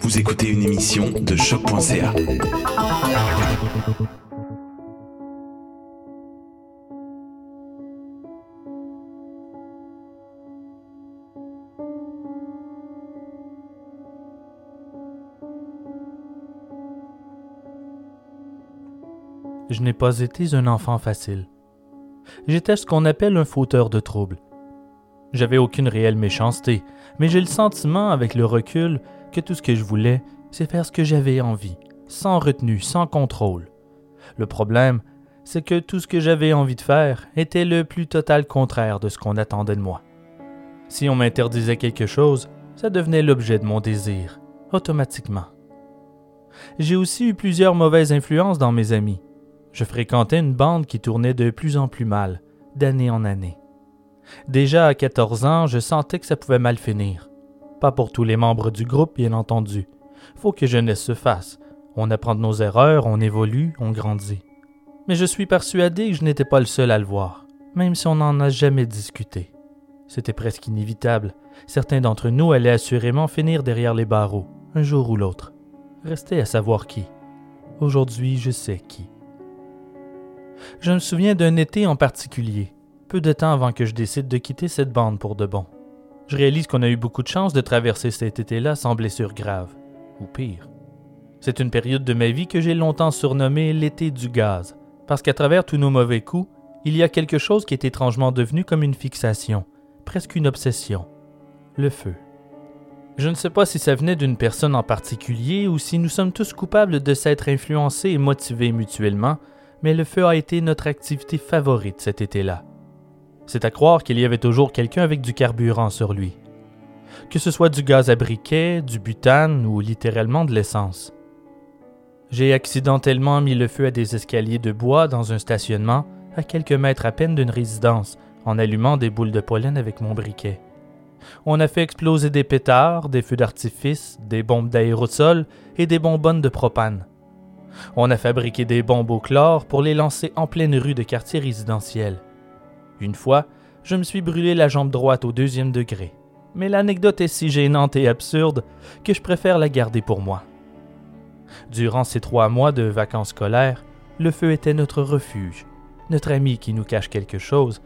Vous écoutez une émission de choc.ca. Je n'ai pas été un enfant facile. J'étais ce qu'on appelle un fauteur de troubles. J'avais aucune réelle méchanceté, mais j'ai le sentiment, avec le recul, que tout ce que je voulais, c'est faire ce que j'avais envie, sans retenue, sans contrôle. Le problème, c'est que tout ce que j'avais envie de faire était le plus total contraire de ce qu'on attendait de moi. Si on m'interdisait quelque chose, ça devenait l'objet de mon désir, automatiquement. J'ai aussi eu plusieurs mauvaises influences dans mes amis. Je fréquentais une bande qui tournait de plus en plus mal, d'année en année. Déjà à 14 ans, je sentais que ça pouvait mal finir. Pas pour tous les membres du groupe, bien entendu. Faut que jeunesse se fasse. On apprend de nos erreurs, on évolue, on grandit. Mais je suis persuadé que je n'étais pas le seul à le voir, même si on n'en a jamais discuté. C'était presque inévitable. Certains d'entre nous allaient assurément finir derrière les barreaux, un jour ou l'autre. Restait à savoir qui. Aujourd'hui, je sais qui. Je me souviens d'un été en particulier peu de temps avant que je décide de quitter cette bande pour de bon. Je réalise qu'on a eu beaucoup de chance de traverser cet été-là sans blessure grave, ou pire. C'est une période de ma vie que j'ai longtemps surnommée l'été du gaz, parce qu'à travers tous nos mauvais coups, il y a quelque chose qui est étrangement devenu comme une fixation, presque une obsession, le feu. Je ne sais pas si ça venait d'une personne en particulier ou si nous sommes tous coupables de s'être influencés et motivés mutuellement, mais le feu a été notre activité favorite cet été-là. C'est à croire qu'il y avait toujours quelqu'un avec du carburant sur lui. Que ce soit du gaz à briquet, du butane ou littéralement de l'essence. J'ai accidentellement mis le feu à des escaliers de bois dans un stationnement, à quelques mètres à peine d'une résidence, en allumant des boules de pollen avec mon briquet. On a fait exploser des pétards, des feux d'artifice, des bombes d'aérosol et des bonbonnes de propane. On a fabriqué des bombes au chlore pour les lancer en pleine rue de quartier résidentiel. Une fois, je me suis brûlé la jambe droite au deuxième degré. Mais l'anecdote est si gênante et absurde que je préfère la garder pour moi. Durant ces trois mois de vacances scolaires, le feu était notre refuge, notre ami qui nous cache quelque chose,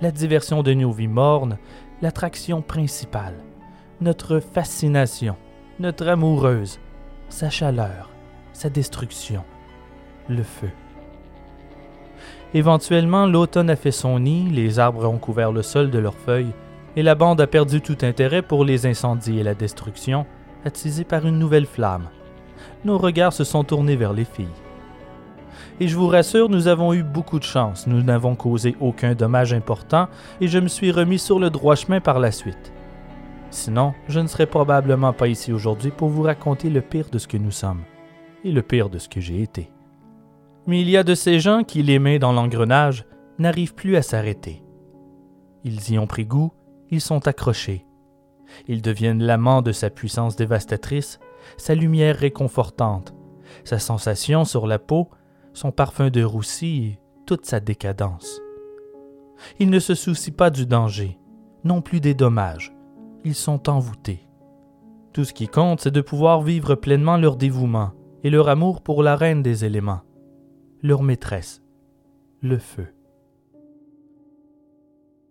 la diversion de nos vies mornes, l'attraction principale, notre fascination, notre amoureuse, sa chaleur, sa destruction, le feu. Éventuellement, l'automne a fait son nid, les arbres ont couvert le sol de leurs feuilles, et la bande a perdu tout intérêt pour les incendies et la destruction, attisée par une nouvelle flamme. Nos regards se sont tournés vers les filles. Et je vous rassure, nous avons eu beaucoup de chance, nous n'avons causé aucun dommage important, et je me suis remis sur le droit chemin par la suite. Sinon, je ne serais probablement pas ici aujourd'hui pour vous raconter le pire de ce que nous sommes, et le pire de ce que j'ai été. Mais il y a de ces gens qui, les dans l'engrenage, n'arrivent plus à s'arrêter. Ils y ont pris goût, ils sont accrochés. Ils deviennent l'amant de sa puissance dévastatrice, sa lumière réconfortante, sa sensation sur la peau, son parfum de roussi toute sa décadence. Ils ne se soucient pas du danger, non plus des dommages. Ils sont envoûtés. Tout ce qui compte, c'est de pouvoir vivre pleinement leur dévouement et leur amour pour la reine des éléments leur maîtresse, le feu.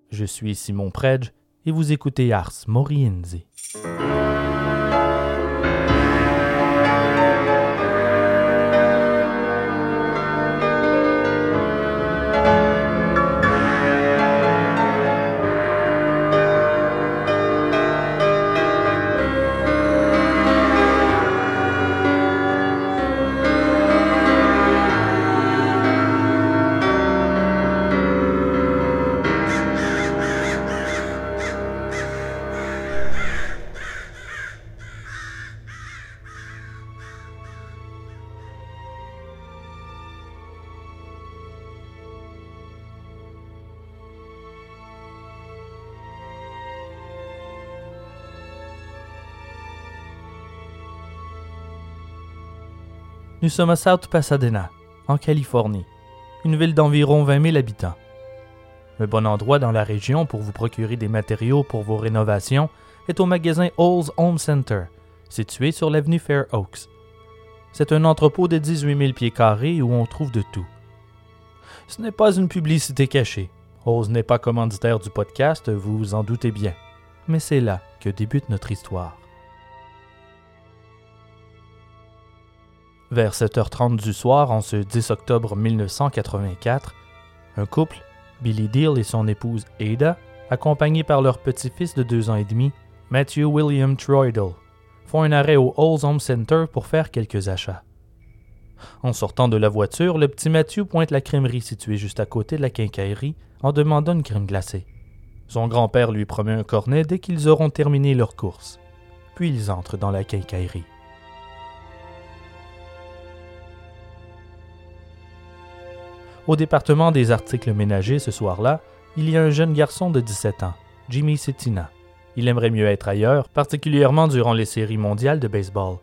Je suis Simon Predge et vous écoutez Ars Morienzi. Nous sommes à South Pasadena, en Californie, une ville d'environ 20 000 habitants. Le bon endroit dans la région pour vous procurer des matériaux pour vos rénovations est au magasin Olds Home Center, situé sur l'avenue Fair Oaks. C'est un entrepôt de 18 000 pieds carrés où on trouve de tout. Ce n'est pas une publicité cachée. Rose n'est pas commanditaire du podcast, vous vous en doutez bien. Mais c'est là que débute notre histoire. Vers 7h30 du soir, en ce 10 octobre 1984, un couple, Billy Deal et son épouse Ada, accompagnés par leur petit-fils de deux ans et demi, Matthew William Troidel, font un arrêt au Halls Home Center pour faire quelques achats. En sortant de la voiture, le petit Matthew pointe la crèmerie située juste à côté de la quincaillerie en demandant une crème glacée. Son grand-père lui promet un cornet dès qu'ils auront terminé leur course. Puis ils entrent dans la quincaillerie. Au département des articles ménagers ce soir-là, il y a un jeune garçon de 17 ans, Jimmy Cetina. Il aimerait mieux être ailleurs, particulièrement durant les séries mondiales de baseball.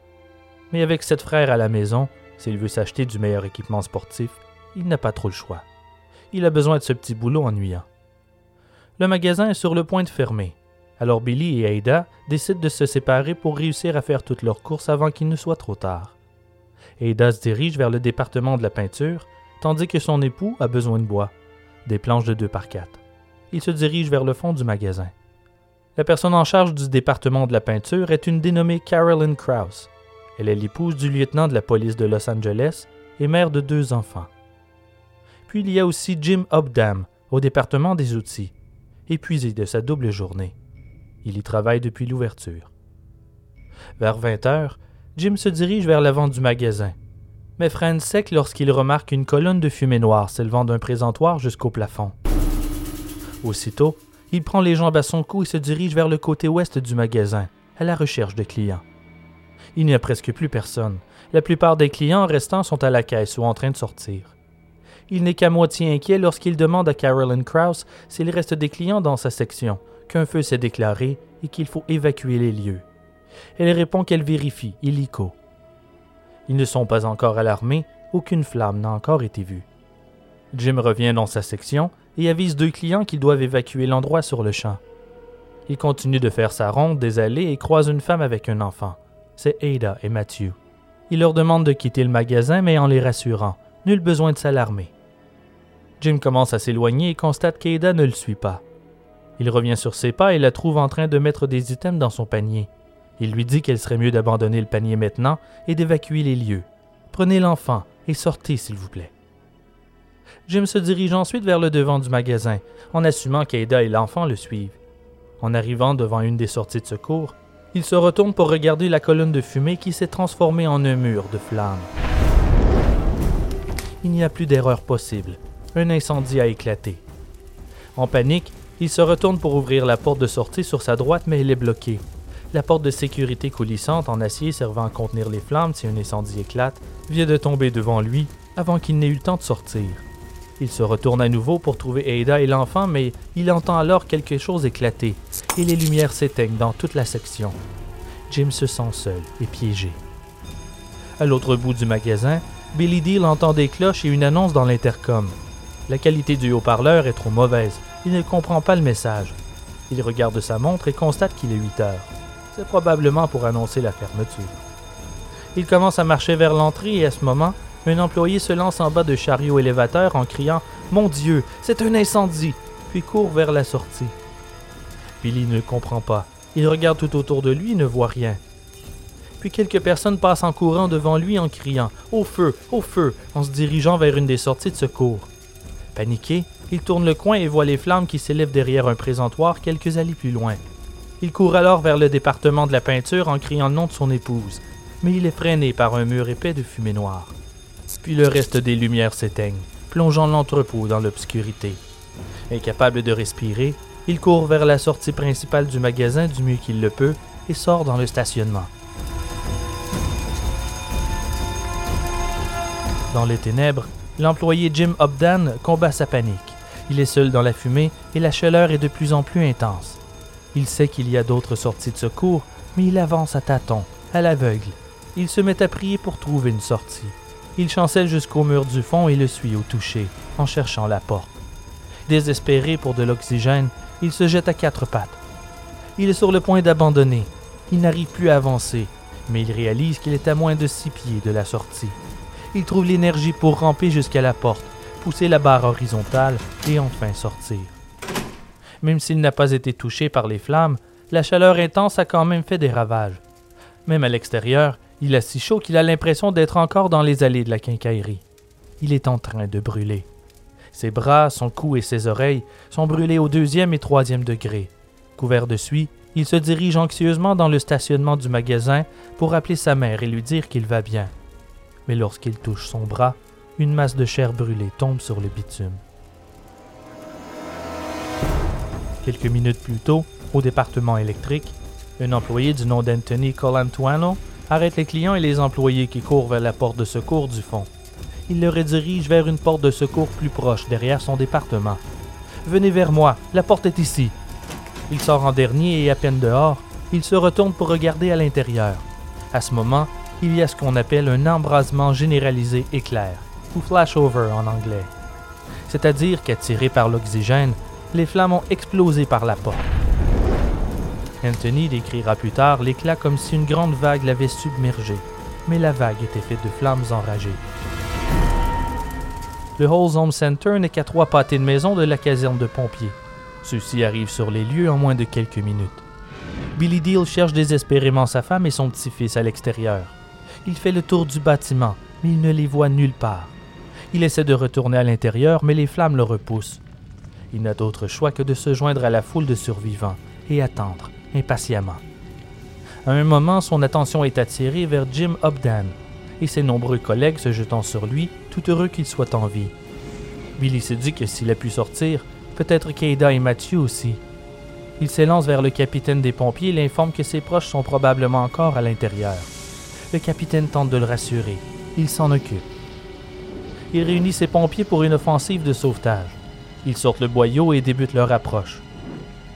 Mais avec sept frères à la maison, s'il veut s'acheter du meilleur équipement sportif, il n'a pas trop le choix. Il a besoin de ce petit boulot ennuyant. Le magasin est sur le point de fermer. Alors Billy et Ada décident de se séparer pour réussir à faire toutes leurs courses avant qu'il ne soit trop tard. Ada se dirige vers le département de la peinture tandis que son époux a besoin de bois, des planches de 2 par 4. Il se dirige vers le fond du magasin. La personne en charge du département de la peinture est une dénommée Carolyn Krause. Elle est l'épouse du lieutenant de la police de Los Angeles et mère de deux enfants. Puis il y a aussi Jim Obdam au département des outils, épuisé de sa double journée. Il y travaille depuis l'ouverture. Vers 20 heures, Jim se dirige vers l'avant du magasin mais freine sec lorsqu'il remarque une colonne de fumée noire s'élevant d'un présentoir jusqu'au plafond. Aussitôt, il prend les jambes à son cou et se dirige vers le côté ouest du magasin, à la recherche de clients. Il n'y a presque plus personne. La plupart des clients restants sont à la caisse ou en train de sortir. Il n'est qu'à moitié inquiet lorsqu'il demande à Carolyn Krause s'il reste des clients dans sa section, qu'un feu s'est déclaré et qu'il faut évacuer les lieux. Elle répond qu'elle vérifie, illico. Ils ne sont pas encore alarmés, aucune flamme n'a encore été vue. Jim revient dans sa section et avise deux clients qu'ils doivent évacuer l'endroit sur le champ. Il continue de faire sa ronde des allées et croise une femme avec un enfant. C'est Ada et Matthew. Il leur demande de quitter le magasin, mais en les rassurant, nul besoin de s'alarmer. Jim commence à s'éloigner et constate qu'Ada ne le suit pas. Il revient sur ses pas et la trouve en train de mettre des items dans son panier. Il lui dit qu'elle serait mieux d'abandonner le panier maintenant et d'évacuer les lieux. Prenez l'enfant et sortez, s'il vous plaît. Jim se dirige ensuite vers le devant du magasin, en assumant qu'Aida et l'enfant le suivent. En arrivant devant une des sorties de secours, il se retourne pour regarder la colonne de fumée qui s'est transformée en un mur de flammes. Il n'y a plus d'erreur possible. Un incendie a éclaté. En panique, il se retourne pour ouvrir la porte de sortie sur sa droite, mais elle est bloquée. La porte de sécurité coulissante en acier servant à contenir les flammes si un incendie éclate vient de tomber devant lui avant qu'il n'ait eu le temps de sortir. Il se retourne à nouveau pour trouver Ada et l'enfant, mais il entend alors quelque chose éclater et les lumières s'éteignent dans toute la section. Jim se sent seul et piégé. À l'autre bout du magasin, Billy Deal entend des cloches et une annonce dans l'intercom. La qualité du haut-parleur est trop mauvaise. Il ne comprend pas le message. Il regarde sa montre et constate qu'il est 8 heures. C'est probablement pour annoncer la fermeture. Il commence à marcher vers l'entrée et à ce moment, un employé se lance en bas de chariot élévateur en criant Mon Dieu, c'est un incendie puis court vers la sortie. Billy ne comprend pas. Il regarde tout autour de lui et ne voit rien. Puis quelques personnes passent en courant devant lui en criant Au feu, au feu en se dirigeant vers une des sorties de secours. Paniqué, il tourne le coin et voit les flammes qui s'élèvent derrière un présentoir quelques allées plus loin. Il court alors vers le département de la peinture en criant le nom de son épouse, mais il est freiné par un mur épais de fumée noire. Puis le reste des lumières s'éteignent, plongeant l'entrepôt dans l'obscurité. Incapable de respirer, il court vers la sortie principale du magasin du mieux qu'il le peut et sort dans le stationnement. Dans les ténèbres, l'employé Jim Obdan combat sa panique. Il est seul dans la fumée et la chaleur est de plus en plus intense. Il sait qu'il y a d'autres sorties de secours, mais il avance à tâtons, à l'aveugle. Il se met à prier pour trouver une sortie. Il chancelle jusqu'au mur du fond et le suit au toucher, en cherchant la porte. Désespéré pour de l'oxygène, il se jette à quatre pattes. Il est sur le point d'abandonner. Il n'arrive plus à avancer. mais il réalise qu'il est à moins de six pieds de la sortie. Il trouve l'énergie pour ramper jusqu'à la porte, pousser la barre horizontale et enfin sortir. Même s'il n'a pas été touché par les flammes, la chaleur intense a quand même fait des ravages. Même à l'extérieur, il a si chaud qu'il a l'impression d'être encore dans les allées de la quincaillerie. Il est en train de brûler. Ses bras, son cou et ses oreilles sont brûlés au deuxième et troisième degré. Couvert de suie, il se dirige anxieusement dans le stationnement du magasin pour appeler sa mère et lui dire qu'il va bien. Mais lorsqu'il touche son bras, une masse de chair brûlée tombe sur le bitume. Quelques minutes plus tôt, au département électrique, un employé du nom d'Anthony Colantuano arrête les clients et les employés qui courent vers la porte de secours du fond. Il le redirige vers une porte de secours plus proche, derrière son département. Venez vers moi, la porte est ici. Il sort en dernier et à peine dehors, il se retourne pour regarder à l'intérieur. À ce moment, il y a ce qu'on appelle un embrasement généralisé éclair, ou flashover en anglais. C'est-à-dire qu'attirés par l'oxygène, les flammes ont explosé par la porte. Anthony décrira plus tard l'éclat comme si une grande vague l'avait submergé, mais la vague était faite de flammes enragées. Le Halls Home Center n'est qu'à trois pâtés de maison de la caserne de pompiers. Ceux-ci arrivent sur les lieux en moins de quelques minutes. Billy Deal cherche désespérément sa femme et son petit-fils à l'extérieur. Il fait le tour du bâtiment, mais il ne les voit nulle part. Il essaie de retourner à l'intérieur, mais les flammes le repoussent. Il n'a d'autre choix que de se joindre à la foule de survivants et attendre, impatiemment. À un moment, son attention est attirée vers Jim Obdan et ses nombreux collègues se jetant sur lui, tout heureux qu'il soit en vie. Billy se dit que s'il a pu sortir, peut-être Keida et Mathieu aussi. Il s'élance vers le capitaine des pompiers et l'informe que ses proches sont probablement encore à l'intérieur. Le capitaine tente de le rassurer. Il s'en occupe. Il réunit ses pompiers pour une offensive de sauvetage. Ils sortent le boyau et débutent leur approche.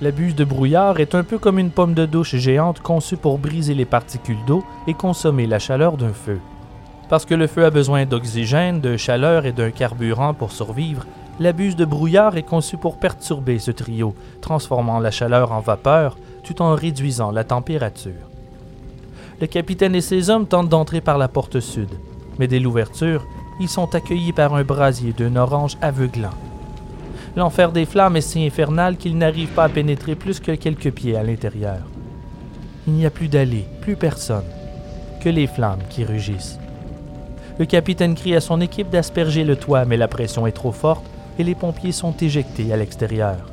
La buse de brouillard est un peu comme une pomme de douche géante conçue pour briser les particules d'eau et consommer la chaleur d'un feu. Parce que le feu a besoin d'oxygène, de chaleur et d'un carburant pour survivre, la buse de brouillard est conçue pour perturber ce trio, transformant la chaleur en vapeur tout en réduisant la température. Le capitaine et ses hommes tentent d'entrer par la porte sud, mais dès l'ouverture, ils sont accueillis par un brasier d'un orange aveuglant. L'enfer des flammes est si infernal qu'ils n'arrivent pas à pénétrer plus que quelques pieds à l'intérieur. Il n'y a plus d'allée, plus personne, que les flammes qui rugissent. Le capitaine crie à son équipe d'asperger le toit, mais la pression est trop forte et les pompiers sont éjectés à l'extérieur.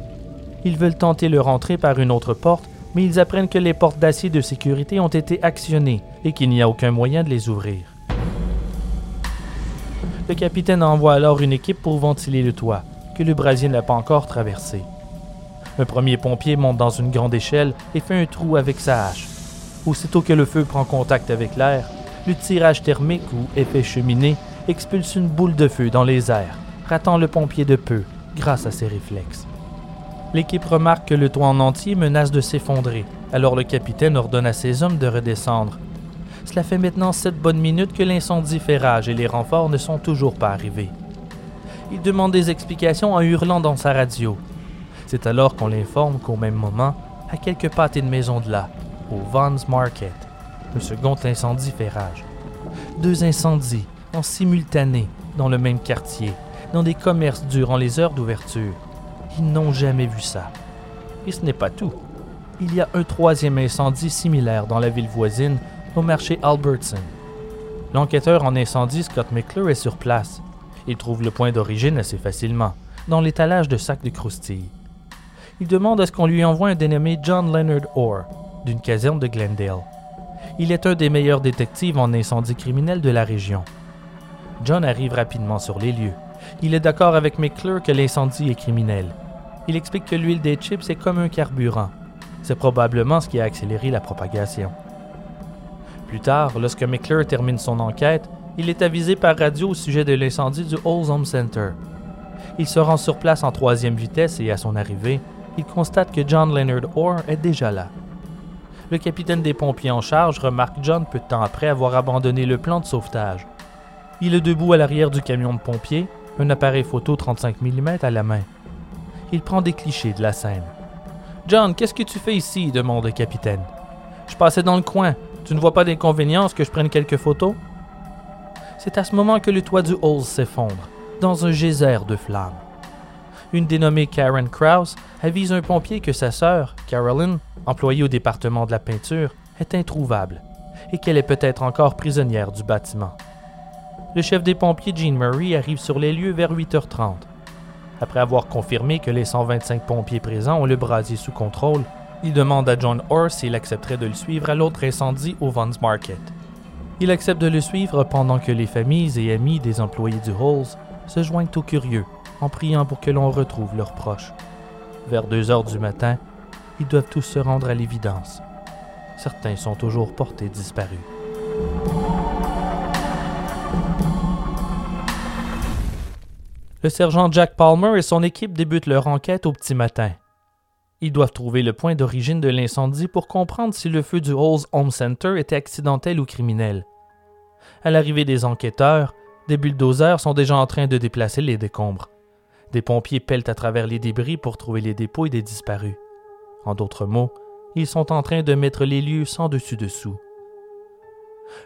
Ils veulent tenter leur entrée par une autre porte, mais ils apprennent que les portes d'acier de sécurité ont été actionnées et qu'il n'y a aucun moyen de les ouvrir. Le capitaine envoie alors une équipe pour ventiler le toit, que le brasier n'a pas encore traversé. Un premier pompier monte dans une grande échelle et fait un trou avec sa hache. Aussitôt que le feu prend contact avec l'air, le tirage thermique ou effet cheminée expulse une boule de feu dans les airs, ratant le pompier de peu grâce à ses réflexes. L'équipe remarque que le toit en entier menace de s'effondrer, alors le capitaine ordonne à ses hommes de redescendre. Cela fait maintenant sept bonnes minutes que l'incendie fait rage et les renforts ne sont toujours pas arrivés. Il demande des explications en hurlant dans sa radio. C'est alors qu'on l'informe qu'au même moment, à quelques pâtés de maison de là, au Vaughn's Market, le second incendie fait rage. Deux incendies, en simultané, dans le même quartier, dans des commerces durant les heures d'ouverture. Ils n'ont jamais vu ça. Et ce n'est pas tout. Il y a un troisième incendie similaire dans la ville voisine, au marché Albertson. L'enquêteur en incendie Scott McClure est sur place il trouve le point d'origine assez facilement, dans l'étalage de sacs de croustilles. Il demande à ce qu'on lui envoie un dénommé John Leonard Orr, d'une caserne de Glendale. Il est un des meilleurs détectives en incendie criminel de la région. John arrive rapidement sur les lieux. Il est d'accord avec McClure que l'incendie est criminel. Il explique que l'huile des chips est comme un carburant. C'est probablement ce qui a accéléré la propagation. Plus tard, lorsque McClure termine son enquête, il est avisé par radio au sujet de l'incendie du Halls Home Center. Il se rend sur place en troisième vitesse et à son arrivée, il constate que John Leonard Orr est déjà là. Le capitaine des pompiers en charge remarque John peu de temps après avoir abandonné le plan de sauvetage. Il est debout à l'arrière du camion de pompiers, un appareil photo 35 mm à la main. Il prend des clichés de la scène. John, qu'est-ce que tu fais ici demande le capitaine. Je passais dans le coin. Tu ne vois pas d'inconvénient que je prenne quelques photos? C'est à ce moment que le toit du Halls s'effondre, dans un geyser de flammes. Une dénommée Karen Krause avise un pompier que sa sœur, Carolyn, employée au département de la peinture, est introuvable et qu'elle est peut-être encore prisonnière du bâtiment. Le chef des pompiers, Gene Murray, arrive sur les lieux vers 8h30. Après avoir confirmé que les 125 pompiers présents ont le brasier sous contrôle, il demande à John Orr s'il accepterait de le suivre à l'autre incendie au Vons Market. Il accepte de le suivre pendant que les familles et amis des employés du Halls se joignent aux curieux en priant pour que l'on retrouve leurs proches. Vers 2 heures du matin, ils doivent tous se rendre à l'évidence. Certains sont toujours portés disparus. Le sergent Jack Palmer et son équipe débutent leur enquête au petit matin. Ils doivent trouver le point d'origine de l'incendie pour comprendre si le feu du Halls Home Center était accidentel ou criminel. À l'arrivée des enquêteurs, des bulldozers sont déjà en train de déplacer les décombres. Des pompiers pèlent à travers les débris pour trouver les dépôts des disparus. En d'autres mots, ils sont en train de mettre les lieux sans dessus-dessous.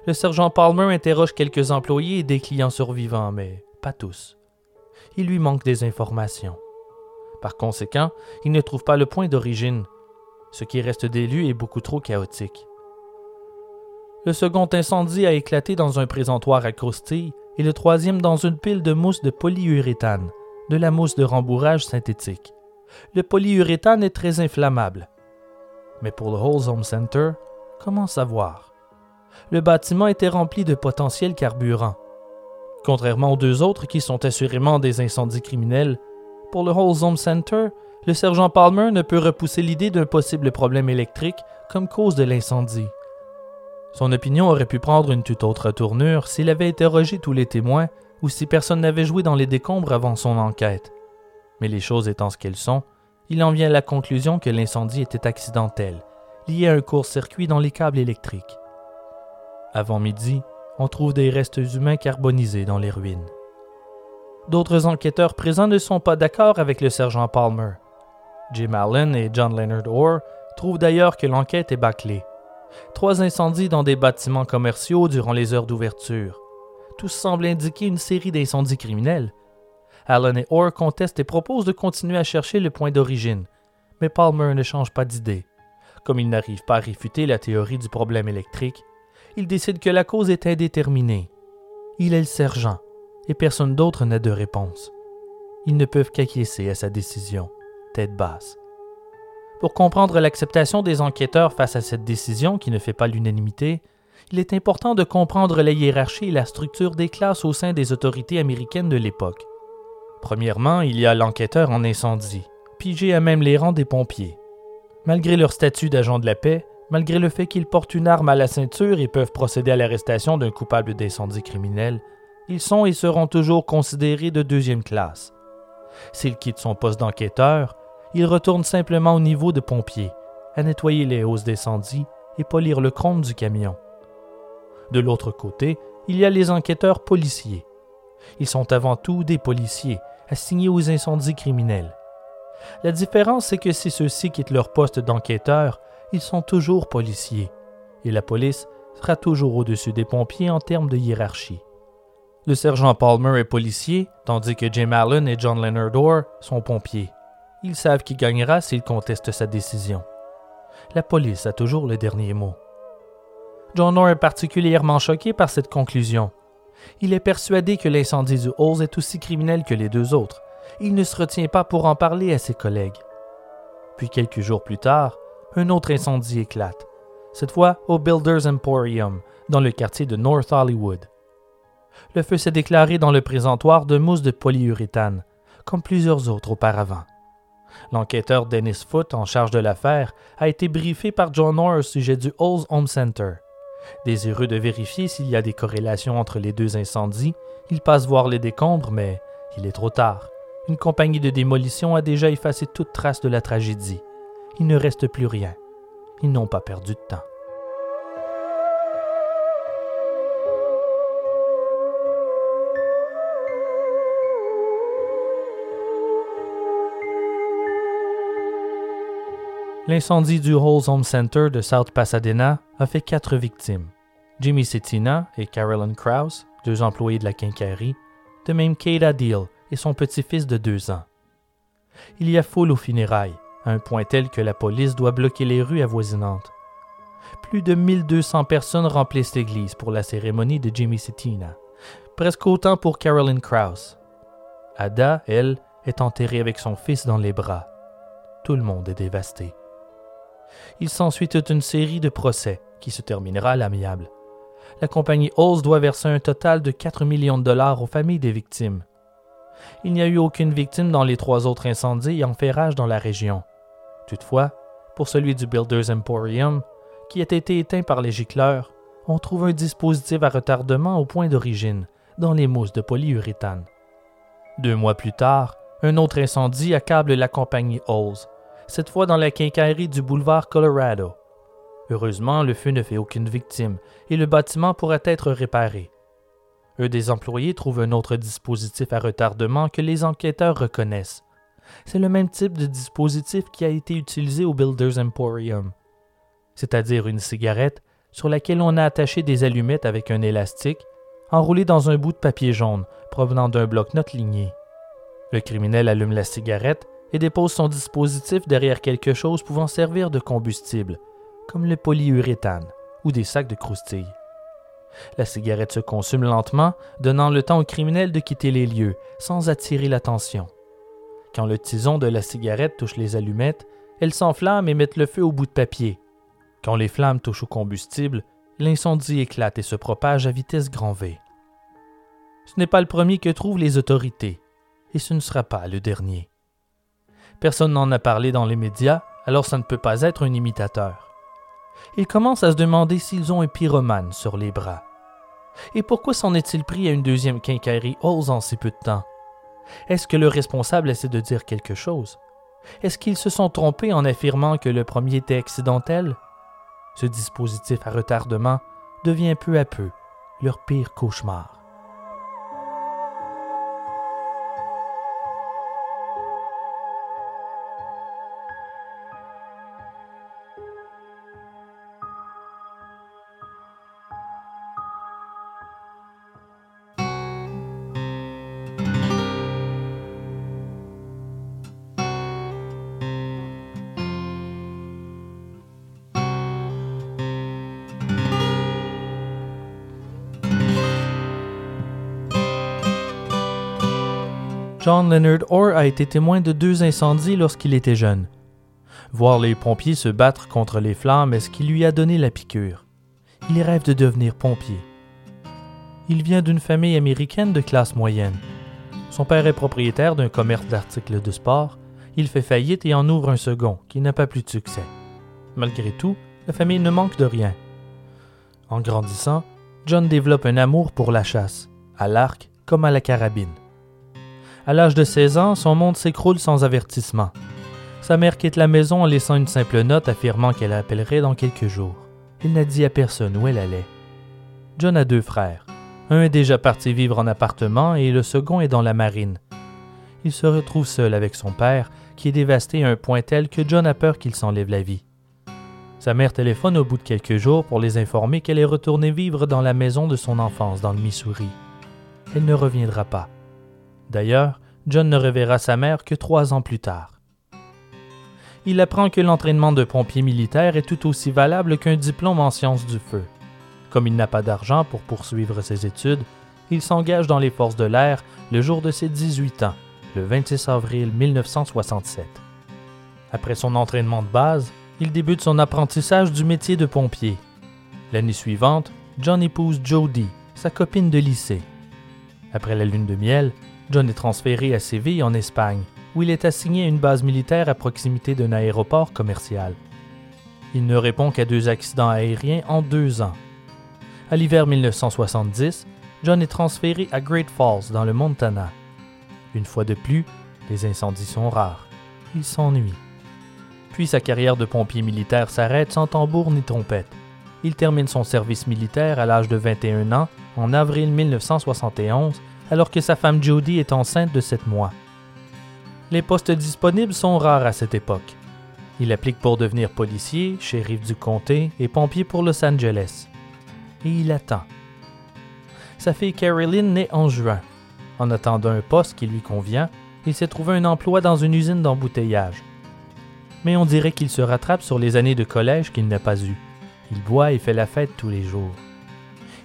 Le sergent Palmer interroge quelques employés et des clients survivants, mais pas tous. Il lui manque des informations. Par conséquent, il ne trouve pas le point d'origine. Ce qui reste lieux est beaucoup trop chaotique. Le second incendie a éclaté dans un présentoir à croustilles et le troisième dans une pile de mousse de polyuréthane, de la mousse de rembourrage synthétique. Le polyuréthane est très inflammable. Mais pour le Halls Home Center, comment savoir? Le bâtiment était rempli de potentiel carburant. Contrairement aux deux autres qui sont assurément des incendies criminels, pour le Halls Home Center, le sergent Palmer ne peut repousser l'idée d'un possible problème électrique comme cause de l'incendie. Son opinion aurait pu prendre une toute autre tournure s'il avait interrogé tous les témoins ou si personne n'avait joué dans les décombres avant son enquête. Mais les choses étant ce qu'elles sont, il en vient à la conclusion que l'incendie était accidentel, lié à un court-circuit dans les câbles électriques. Avant midi, on trouve des restes humains carbonisés dans les ruines. D'autres enquêteurs présents ne sont pas d'accord avec le sergent Palmer. Jim Allen et John Leonard Orr trouvent d'ailleurs que l'enquête est bâclée. Trois incendies dans des bâtiments commerciaux durant les heures d'ouverture. Tout semble indiquer une série d'incendies criminels. Allen et Orr contestent et proposent de continuer à chercher le point d'origine, mais Palmer ne change pas d'idée. Comme il n'arrive pas à réfuter la théorie du problème électrique, il décide que la cause est indéterminée. Il est le sergent, et personne d'autre n'a de réponse. Ils ne peuvent qu'acquiescer à sa décision, tête basse. Pour comprendre l'acceptation des enquêteurs face à cette décision qui ne fait pas l'unanimité, il est important de comprendre la hiérarchie et la structure des classes au sein des autorités américaines de l'époque. Premièrement, il y a l'enquêteur en incendie, pigé à même les rangs des pompiers. Malgré leur statut d'agent de la paix, malgré le fait qu'ils portent une arme à la ceinture et peuvent procéder à l'arrestation d'un coupable d'incendie criminel, ils sont et seront toujours considérés de deuxième classe. S'il quitte son poste d'enquêteur, il retourne simplement au niveau de pompier, à nettoyer les hausses d'incendie et polir le chrome du camion. De l'autre côté, il y a les enquêteurs policiers. Ils sont avant tout des policiers, assignés aux incendies criminels. La différence, c'est que si ceux-ci quittent leur poste d'enquêteur, ils sont toujours policiers, et la police sera toujours au-dessus des pompiers en termes de hiérarchie. Le sergent Palmer est policier, tandis que Jim Allen et John Leonard Orr sont pompiers. Ils savent qui gagnera s'ils contestent sa décision. La police a toujours le dernier mot. John Orr est particulièrement choqué par cette conclusion. Il est persuadé que l'incendie du Halls est aussi criminel que les deux autres. Il ne se retient pas pour en parler à ses collègues. Puis quelques jours plus tard, un autre incendie éclate, cette fois au Builders Emporium, dans le quartier de North Hollywood le feu s'est déclaré dans le présentoir de mousse de polyuréthane, comme plusieurs autres auparavant. L'enquêteur Dennis Foote, en charge de l'affaire, a été briefé par John Orr au sujet du Halls Home Center. Désireux de vérifier s'il y a des corrélations entre les deux incendies, il passe voir les décombres, mais il est trop tard. Une compagnie de démolition a déjà effacé toute trace de la tragédie. Il ne reste plus rien. Ils n'ont pas perdu de temps. L'incendie du Halls Home Center de South Pasadena a fait quatre victimes. Jimmy Cetina et Carolyn Krause, deux employés de la quincaillerie, de même Kate Adil et son petit-fils de deux ans. Il y a foule aux funérailles, à un point tel que la police doit bloquer les rues avoisinantes. Plus de 1200 personnes remplissent l'église pour la cérémonie de Jimmy Cetina, presque autant pour Carolyn Krause. Ada, elle, est enterrée avec son fils dans les bras. Tout le monde est dévasté. Il s'ensuit toute une série de procès qui se terminera à l'amiable. La compagnie Halls doit verser un total de 4 millions de dollars aux familles des victimes. Il n'y a eu aucune victime dans les trois autres incendies fait rage dans la région. Toutefois, pour celui du Builders Emporium, qui a été éteint par les gicleurs, on trouve un dispositif à retardement au point d'origine, dans les mousses de polyuréthane. Deux mois plus tard, un autre incendie accable la compagnie Halls, cette fois dans la quincaillerie du boulevard Colorado. Heureusement, le feu ne fait aucune victime et le bâtiment pourra être réparé. Un des employés trouve un autre dispositif à retardement que les enquêteurs reconnaissent. C'est le même type de dispositif qui a été utilisé au Builders Emporium, c'est-à-dire une cigarette sur laquelle on a attaché des allumettes avec un élastique, enroulé dans un bout de papier jaune provenant d'un bloc-notes ligné. Le criminel allume la cigarette et dépose son dispositif derrière quelque chose pouvant servir de combustible, comme le polyuréthane ou des sacs de croustilles. La cigarette se consume lentement, donnant le temps au criminel de quitter les lieux, sans attirer l'attention. Quand le tison de la cigarette touche les allumettes, elles s'enflamment et mettent le feu au bout de papier. Quand les flammes touchent au combustible, l'incendie éclate et se propage à vitesse grand V. Ce n'est pas le premier que trouvent les autorités, et ce ne sera pas le dernier. Personne n'en a parlé dans les médias, alors ça ne peut pas être un imitateur. Ils commencent à se demander s'ils ont un pyromane sur les bras. Et pourquoi s'en est-il pris à une deuxième quincaillerie Halls en si peu de temps? Est-ce que le responsable essaie de dire quelque chose? Est-ce qu'ils se sont trompés en affirmant que le premier était accidentel? Ce dispositif à retardement devient peu à peu leur pire cauchemar. John Leonard Orr a été témoin de deux incendies lorsqu'il était jeune. Voir les pompiers se battre contre les flammes est ce qui lui a donné la piqûre. Il rêve de devenir pompier. Il vient d'une famille américaine de classe moyenne. Son père est propriétaire d'un commerce d'articles de sport. Il fait faillite et en ouvre un second, qui n'a pas plus de succès. Malgré tout, la famille ne manque de rien. En grandissant, John développe un amour pour la chasse, à l'arc comme à la carabine. À l'âge de 16 ans, son monde s'écroule sans avertissement. Sa mère quitte la maison en laissant une simple note affirmant qu'elle appellerait dans quelques jours. Il n'a dit à personne où elle allait. John a deux frères. Un est déjà parti vivre en appartement et le second est dans la marine. Il se retrouve seul avec son père, qui est dévasté à un point tel que John a peur qu'il s'enlève la vie. Sa mère téléphone au bout de quelques jours pour les informer qu'elle est retournée vivre dans la maison de son enfance dans le Missouri. Elle ne reviendra pas. D'ailleurs, John ne reverra sa mère que trois ans plus tard. Il apprend que l'entraînement de pompier militaire est tout aussi valable qu'un diplôme en sciences du feu. Comme il n'a pas d'argent pour poursuivre ses études, il s'engage dans les forces de l'air le jour de ses 18 ans, le 26 avril 1967. Après son entraînement de base, il débute son apprentissage du métier de pompier. L'année suivante, John épouse Jodie, sa copine de lycée. Après la lune de miel, John est transféré à Séville en Espagne, où il est assigné à une base militaire à proximité d'un aéroport commercial. Il ne répond qu'à deux accidents aériens en deux ans. À l'hiver 1970, John est transféré à Great Falls dans le Montana. Une fois de plus, les incendies sont rares. Il s'ennuie. Puis sa carrière de pompier militaire s'arrête sans tambour ni trompette. Il termine son service militaire à l'âge de 21 ans en avril 1971 alors que sa femme Jodie est enceinte de sept mois. Les postes disponibles sont rares à cette époque. Il applique pour devenir policier, shérif du comté et pompier pour Los Angeles. Et il attend. Sa fille Carolyn naît en juin. En attendant un poste qui lui convient, il s'est trouvé un emploi dans une usine d'embouteillage. Mais on dirait qu'il se rattrape sur les années de collège qu'il n'a pas eues. Il boit et fait la fête tous les jours.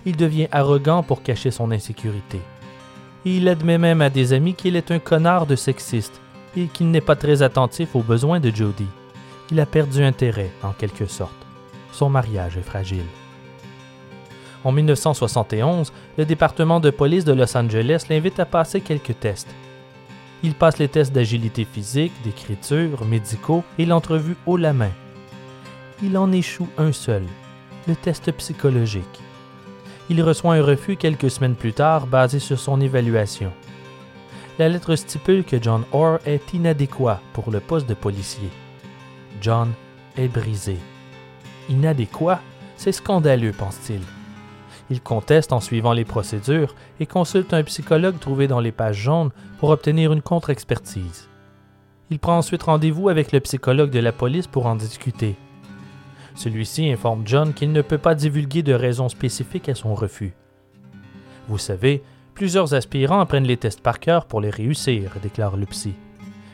Il devient arrogant pour cacher son insécurité. Il admet même à des amis qu'il est un connard de sexiste et qu'il n'est pas très attentif aux besoins de Jody. Il a perdu intérêt, en quelque sorte. Son mariage est fragile. En 1971, le département de police de Los Angeles l'invite à passer quelques tests. Il passe les tests d'agilité physique, d'écriture, médicaux et l'entrevue haut la main. Il en échoue un seul, le test psychologique. Il reçoit un refus quelques semaines plus tard basé sur son évaluation. La lettre stipule que John Orr est inadéquat pour le poste de policier. John est brisé. Inadéquat? C'est scandaleux, pense-t-il. Il conteste en suivant les procédures et consulte un psychologue trouvé dans les pages jaunes pour obtenir une contre-expertise. Il prend ensuite rendez-vous avec le psychologue de la police pour en discuter. Celui-ci informe John qu'il ne peut pas divulguer de raisons spécifiques à son refus. Vous savez, plusieurs aspirants apprennent les tests par cœur pour les réussir, déclare le psy.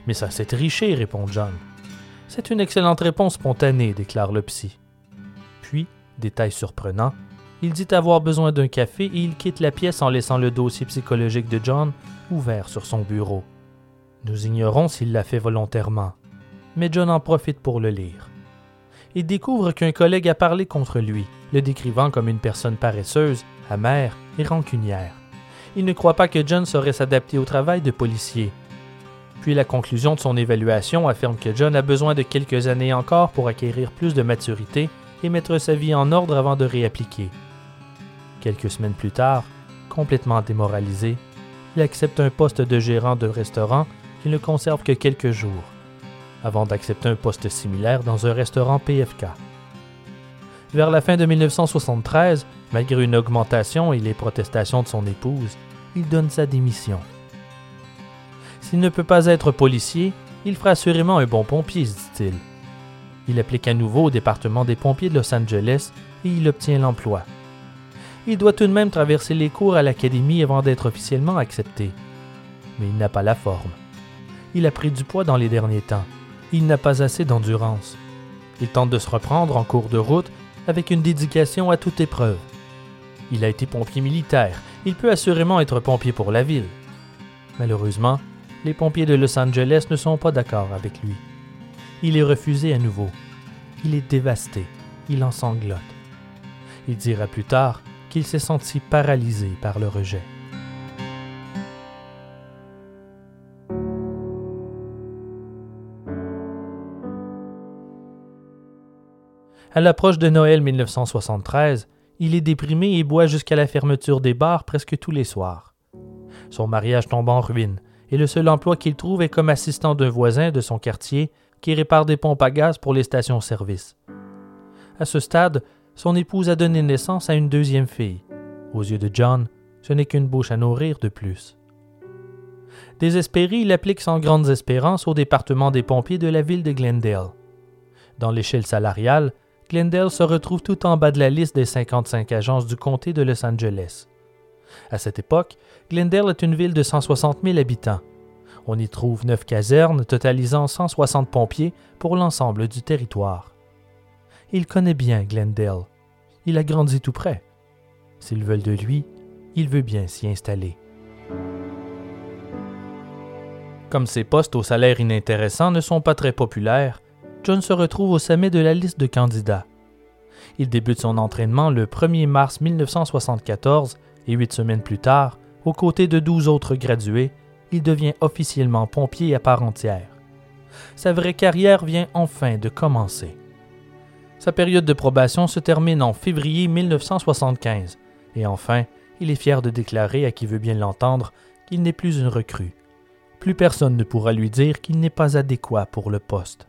Mais ça, c'est tricher, répond John. C'est une excellente réponse spontanée, déclare le psy. Puis, détail surprenant, il dit avoir besoin d'un café et il quitte la pièce en laissant le dossier psychologique de John ouvert sur son bureau. Nous ignorons s'il l'a fait volontairement, mais John en profite pour le lire. Il découvre qu'un collègue a parlé contre lui, le décrivant comme une personne paresseuse, amère et rancunière. Il ne croit pas que John saurait s'adapter au travail de policier. Puis la conclusion de son évaluation affirme que John a besoin de quelques années encore pour acquérir plus de maturité et mettre sa vie en ordre avant de réappliquer. Quelques semaines plus tard, complètement démoralisé, il accepte un poste de gérant de restaurant qu'il ne conserve que quelques jours, avant d'accepter un poste similaire dans un restaurant PFK. Vers la fin de 1973, malgré une augmentation et les protestations de son épouse, il donne sa démission. S'il ne peut pas être policier, il fera assurément un bon pompier, dit-il. Il applique à nouveau au département des pompiers de Los Angeles et il obtient l'emploi il doit tout de même traverser les cours à l'académie avant d'être officiellement accepté. Mais il n'a pas la forme. Il a pris du poids dans les derniers temps. Il n'a pas assez d'endurance. Il tente de se reprendre en cours de route avec une dédication à toute épreuve. Il a été pompier militaire. Il peut assurément être pompier pour la ville. Malheureusement, les pompiers de Los Angeles ne sont pas d'accord avec lui. Il est refusé à nouveau. Il est dévasté. Il en sanglote. Il dira plus tard qu'il s'est senti paralysé par le rejet. À l'approche de Noël 1973, il est déprimé et boit jusqu'à la fermeture des bars presque tous les soirs. Son mariage tombe en ruine et le seul emploi qu'il trouve est comme assistant d'un voisin de son quartier qui répare des pompes à gaz pour les stations-service. À ce stade, son épouse a donné naissance à une deuxième fille. Aux yeux de John, ce n'est qu'une bouche à nourrir de plus. Désespéré, il applique sans grandes espérances au département des pompiers de la ville de Glendale. Dans l'échelle salariale, Glendale se retrouve tout en bas de la liste des 55 agences du comté de Los Angeles. À cette époque, Glendale est une ville de 160 000 habitants. On y trouve neuf casernes totalisant 160 pompiers pour l'ensemble du territoire. Il connaît bien Glendale. Il a grandi tout près. S'ils veulent de lui, il veut bien s'y installer. Comme ses postes au salaire inintéressant ne sont pas très populaires, John se retrouve au sommet de la liste de candidats. Il débute son entraînement le 1er mars 1974 et huit semaines plus tard, aux côtés de douze autres gradués, il devient officiellement pompier à part entière. Sa vraie carrière vient enfin de commencer. Sa période de probation se termine en février 1975, et enfin, il est fier de déclarer à qui veut bien l'entendre qu'il n'est plus une recrue. Plus personne ne pourra lui dire qu'il n'est pas adéquat pour le poste.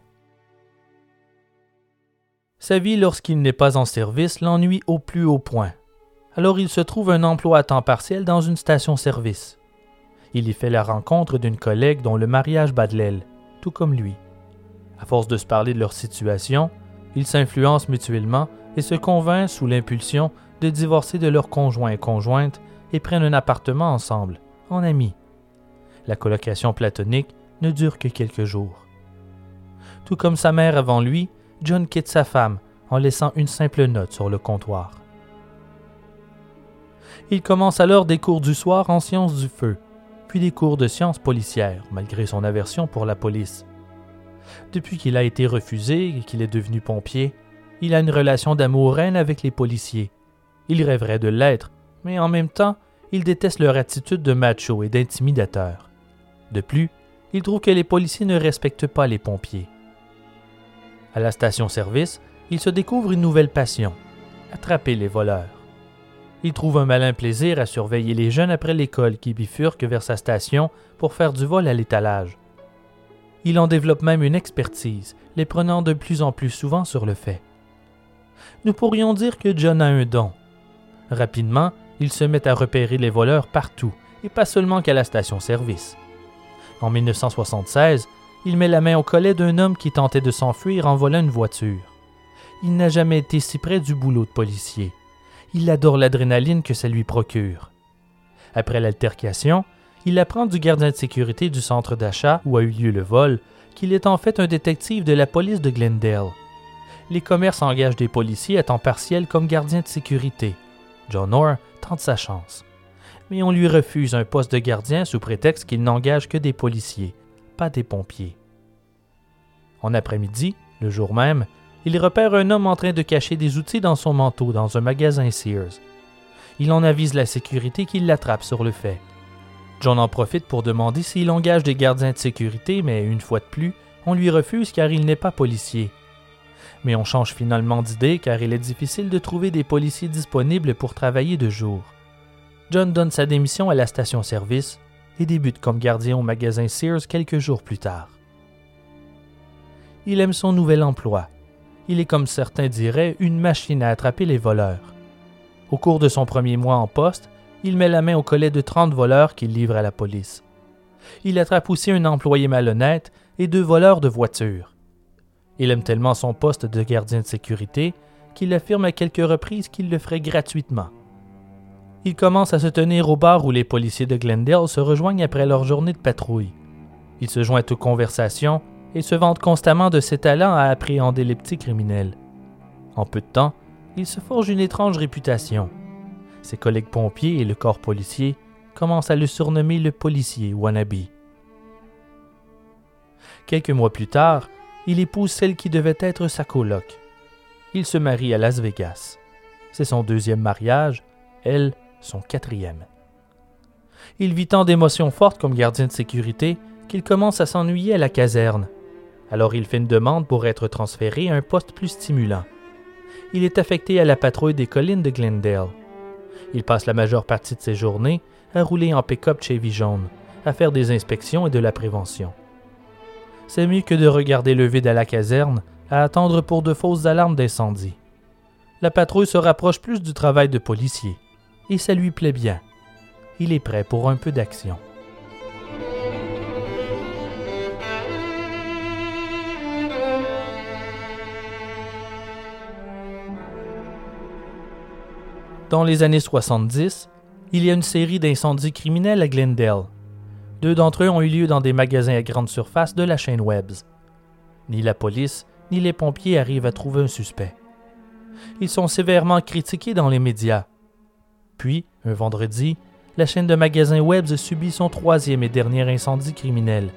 Sa vie lorsqu'il n'est pas en service l'ennuie au plus haut point. Alors il se trouve un emploi à temps partiel dans une station-service. Il y fait la rencontre d'une collègue dont le mariage bat de l'aile, tout comme lui. À force de se parler de leur situation, ils s'influencent mutuellement et se convainquent sous l'impulsion de divorcer de leurs conjoints et conjointes et prennent un appartement ensemble, en amis. La colocation platonique ne dure que quelques jours. Tout comme sa mère avant lui, John quitte sa femme en laissant une simple note sur le comptoir. Il commence alors des cours du soir en sciences du feu, puis des cours de sciences policières, malgré son aversion pour la police. Depuis qu'il a été refusé et qu'il est devenu pompier, il a une relation d'amour-haine avec les policiers. Il rêverait de l'être, mais en même temps, il déteste leur attitude de macho et d'intimidateur. De plus, il trouve que les policiers ne respectent pas les pompiers. À la station-service, il se découvre une nouvelle passion, attraper les voleurs. Il trouve un malin plaisir à surveiller les jeunes après l'école qui bifurquent vers sa station pour faire du vol à l'étalage. Il en développe même une expertise, les prenant de plus en plus souvent sur le fait. Nous pourrions dire que John a un don. Rapidement, il se met à repérer les voleurs partout, et pas seulement qu'à la station-service. En 1976, il met la main au collet d'un homme qui tentait de s'enfuir en volant une voiture. Il n'a jamais été si près du boulot de policier. Il adore l'adrénaline que ça lui procure. Après l'altercation, il apprend du gardien de sécurité du centre d'achat où a eu lieu le vol qu'il est en fait un détective de la police de Glendale. Les commerces engagent des policiers à temps partiel comme gardiens de sécurité. John Orr tente sa chance. Mais on lui refuse un poste de gardien sous prétexte qu'il n'engage que des policiers, pas des pompiers. En après-midi, le jour même, il repère un homme en train de cacher des outils dans son manteau dans un magasin Sears. Il en avise la sécurité qu'il l'attrape sur le fait. John en profite pour demander s'il engage des gardiens de sécurité, mais une fois de plus, on lui refuse car il n'est pas policier. Mais on change finalement d'idée car il est difficile de trouver des policiers disponibles pour travailler de jour. John donne sa démission à la station-service et débute comme gardien au magasin Sears quelques jours plus tard. Il aime son nouvel emploi. Il est, comme certains diraient, une machine à attraper les voleurs. Au cours de son premier mois en poste, il met la main au collet de 30 voleurs qu'il livre à la police. Il attrape aussi un employé malhonnête et deux voleurs de voitures. Il aime tellement son poste de gardien de sécurité qu'il affirme à quelques reprises qu'il le ferait gratuitement. Il commence à se tenir au bar où les policiers de Glendale se rejoignent après leur journée de patrouille. Il se joint aux conversations et se vante constamment de ses talents à appréhender les petits criminels. En peu de temps, il se forge une étrange réputation. Ses collègues pompiers et le corps policier commencent à le surnommer le policier wannabe. Quelques mois plus tard, il épouse celle qui devait être sa coloc. Il se marie à Las Vegas. C'est son deuxième mariage, elle, son quatrième. Il vit tant d'émotions fortes comme gardien de sécurité qu'il commence à s'ennuyer à la caserne. Alors il fait une demande pour être transféré à un poste plus stimulant. Il est affecté à la patrouille des collines de Glendale. Il passe la majeure partie de ses journées à rouler en pick-up Chevy jaune, à faire des inspections et de la prévention. C'est mieux que de regarder le vide à la caserne, à attendre pour de fausses alarmes d'incendie. La patrouille se rapproche plus du travail de policier, et ça lui plaît bien. Il est prêt pour un peu d'action. Dans les années 70, il y a une série d'incendies criminels à Glendale. Deux d'entre eux ont eu lieu dans des magasins à grande surface de la chaîne Webbs. Ni la police, ni les pompiers arrivent à trouver un suspect. Ils sont sévèrement critiqués dans les médias. Puis, un vendredi, la chaîne de magasins Webbs subit son troisième et dernier incendie criminel.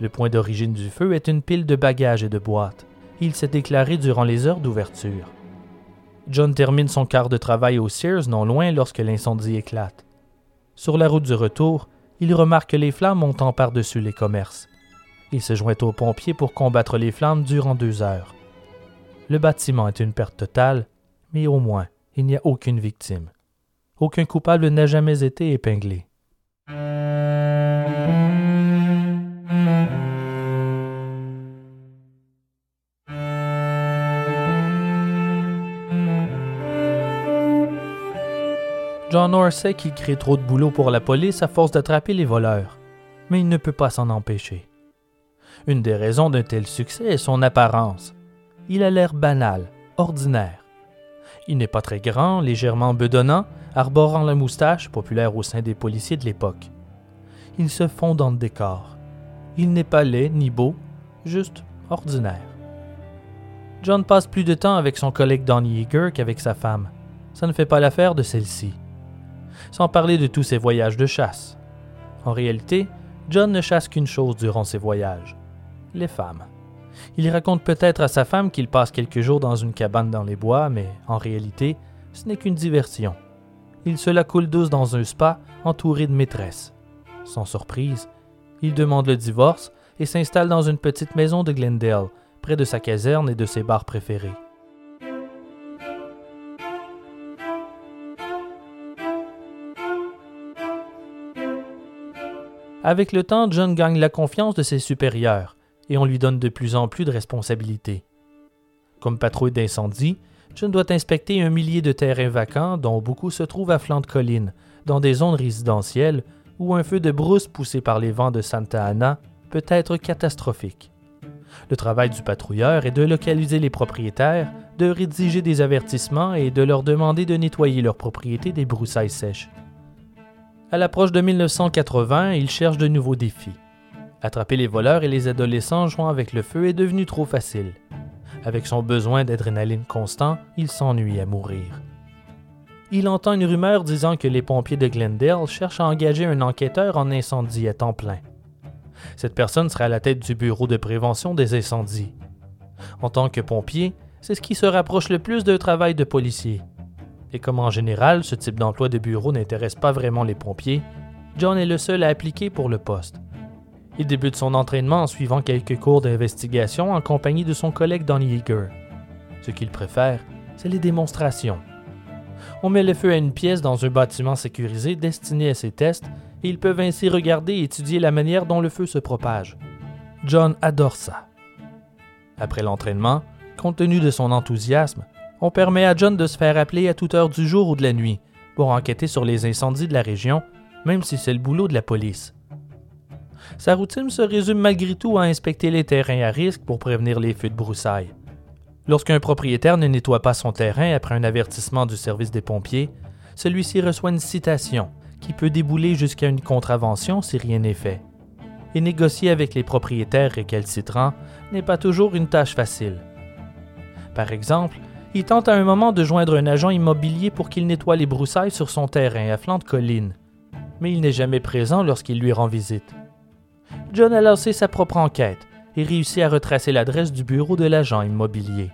Le point d'origine du feu est une pile de bagages et de boîtes. Il s'est déclaré durant les heures d'ouverture. John termine son quart de travail au Sears non loin lorsque l'incendie éclate. Sur la route du retour, il remarque que les flammes montent par-dessus les commerces. Il se joint aux pompiers pour combattre les flammes durant deux heures. Le bâtiment est une perte totale, mais au moins, il n'y a aucune victime. Aucun coupable n'a jamais été épinglé. John Orr sait qu'il crée trop de boulot pour la police à force d'attraper les voleurs, mais il ne peut pas s'en empêcher. Une des raisons d'un tel succès est son apparence. Il a l'air banal, ordinaire. Il n'est pas très grand, légèrement bedonnant, arborant la moustache populaire au sein des policiers de l'époque. Il se fond dans le décor. Il n'est pas laid ni beau, juste ordinaire. John passe plus de temps avec son collègue Donnie Yeager qu'avec sa femme. Ça ne fait pas l'affaire de celle-ci. Sans parler de tous ses voyages de chasse. En réalité, John ne chasse qu'une chose durant ses voyages les femmes. Il raconte peut-être à sa femme qu'il passe quelques jours dans une cabane dans les bois, mais en réalité, ce n'est qu'une diversion. Il se la coule douce dans un spa entouré de maîtresses. Sans surprise, il demande le divorce et s'installe dans une petite maison de Glendale, près de sa caserne et de ses bars préférés. Avec le temps, John gagne la confiance de ses supérieurs et on lui donne de plus en plus de responsabilités. Comme patrouille d'incendie, John doit inspecter un millier de terrains vacants dont beaucoup se trouvent à flanc de colline, dans des zones résidentielles où un feu de brousse poussé par les vents de Santa Ana peut être catastrophique. Le travail du patrouilleur est de localiser les propriétaires, de rédiger des avertissements et de leur demander de nettoyer leurs propriétés des broussailles sèches. À l'approche de 1980, il cherche de nouveaux défis. Attraper les voleurs et les adolescents jouant avec le feu est devenu trop facile. Avec son besoin d'adrénaline constant, il s'ennuie à mourir. Il entend une rumeur disant que les pompiers de Glendale cherchent à engager un enquêteur en incendie à temps plein. Cette personne sera à la tête du bureau de prévention des incendies. En tant que pompier, c'est ce qui se rapproche le plus d'un travail de policier. Et comme en général, ce type d'emploi de bureau n'intéresse pas vraiment les pompiers, John est le seul à appliquer pour le poste. Il débute son entraînement en suivant quelques cours d'investigation en compagnie de son collègue Donnie Yeager. Ce qu'il préfère, c'est les démonstrations. On met le feu à une pièce dans un bâtiment sécurisé destiné à ces tests et ils peuvent ainsi regarder et étudier la manière dont le feu se propage. John adore ça. Après l'entraînement, compte tenu de son enthousiasme, on permet à John de se faire appeler à toute heure du jour ou de la nuit pour enquêter sur les incendies de la région, même si c'est le boulot de la police. Sa routine se résume malgré tout à inspecter les terrains à risque pour prévenir les feux de broussailles. Lorsqu'un propriétaire ne nettoie pas son terrain après un avertissement du service des pompiers, celui-ci reçoit une citation qui peut débouler jusqu'à une contravention si rien n'est fait. Et négocier avec les propriétaires récalcitrants n'est pas toujours une tâche facile. Par exemple, il tente à un moment de joindre un agent immobilier pour qu'il nettoie les broussailles sur son terrain à flanc de colline, mais il n'est jamais présent lorsqu'il lui rend visite. John a lancé sa propre enquête et réussi à retracer l'adresse du bureau de l'agent immobilier.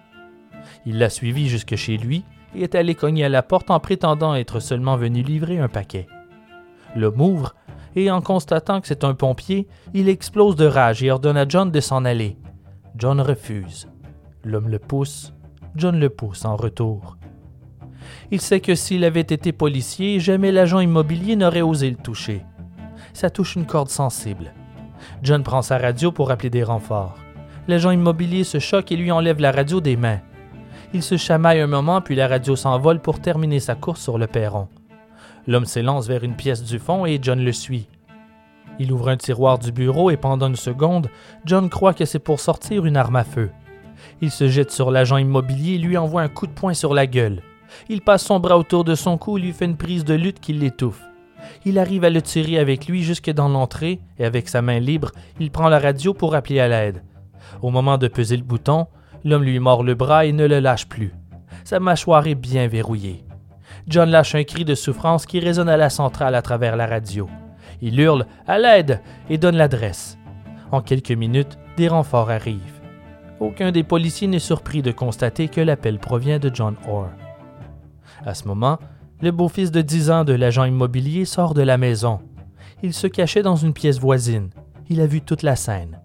Il l'a suivi jusque chez lui et est allé cogner à la porte en prétendant être seulement venu livrer un paquet. L'homme ouvre et en constatant que c'est un pompier, il explose de rage et ordonne à John de s'en aller. John refuse. L'homme le pousse John le pousse en retour. Il sait que s'il avait été policier, jamais l'agent immobilier n'aurait osé le toucher. Ça touche une corde sensible. John prend sa radio pour appeler des renforts. L'agent immobilier se choque et lui enlève la radio des mains. Il se chamaille un moment, puis la radio s'envole pour terminer sa course sur le perron. L'homme s'élance vers une pièce du fond et John le suit. Il ouvre un tiroir du bureau et pendant une seconde, John croit que c'est pour sortir une arme à feu. Il se jette sur l'agent immobilier et lui envoie un coup de poing sur la gueule. Il passe son bras autour de son cou et lui fait une prise de lutte qui l'étouffe. Il arrive à le tirer avec lui jusque dans l'entrée et avec sa main libre, il prend la radio pour appeler à l'aide. Au moment de peser le bouton, l'homme lui mord le bras et ne le lâche plus. Sa mâchoire est bien verrouillée. John lâche un cri de souffrance qui résonne à la centrale à travers la radio. Il hurle À l'aide et donne l'adresse. En quelques minutes, des renforts arrivent. Aucun des policiers n'est surpris de constater que l'appel provient de John Orr. À ce moment, le beau-fils de 10 ans de l'agent immobilier sort de la maison. Il se cachait dans une pièce voisine. Il a vu toute la scène.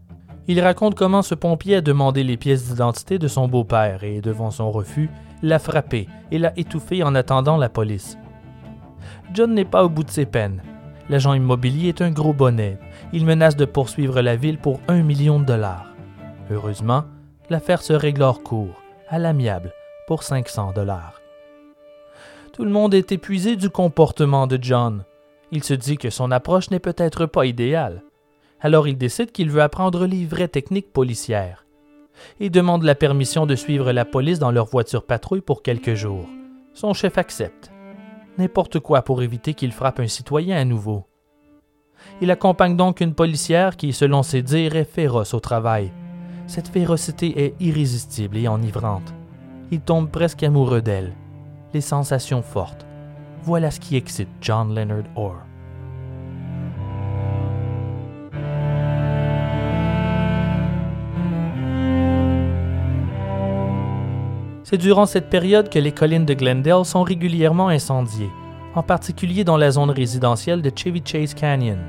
Il raconte comment ce pompier a demandé les pièces d'identité de son beau-père et, devant son refus, l'a frappé et l'a étouffé en attendant la police. John n'est pas au bout de ses peines. L'agent immobilier est un gros bonnet. Il menace de poursuivre la ville pour un million de dollars. Heureusement, l'affaire se règle hors cours, à l'amiable, pour 500 dollars. Tout le monde est épuisé du comportement de John. Il se dit que son approche n'est peut-être pas idéale. Alors il décide qu'il veut apprendre les vraies techniques policières. Il demande la permission de suivre la police dans leur voiture patrouille pour quelques jours. Son chef accepte. N'importe quoi pour éviter qu'il frappe un citoyen à nouveau. Il accompagne donc une policière qui, selon ses dires, est féroce au travail. Cette férocité est irrésistible et enivrante. Il tombe presque amoureux d'elle. Les sensations fortes. Voilà ce qui excite John Leonard Orr. C'est durant cette période que les collines de Glendale sont régulièrement incendiées, en particulier dans la zone résidentielle de Chevy Chase Canyon.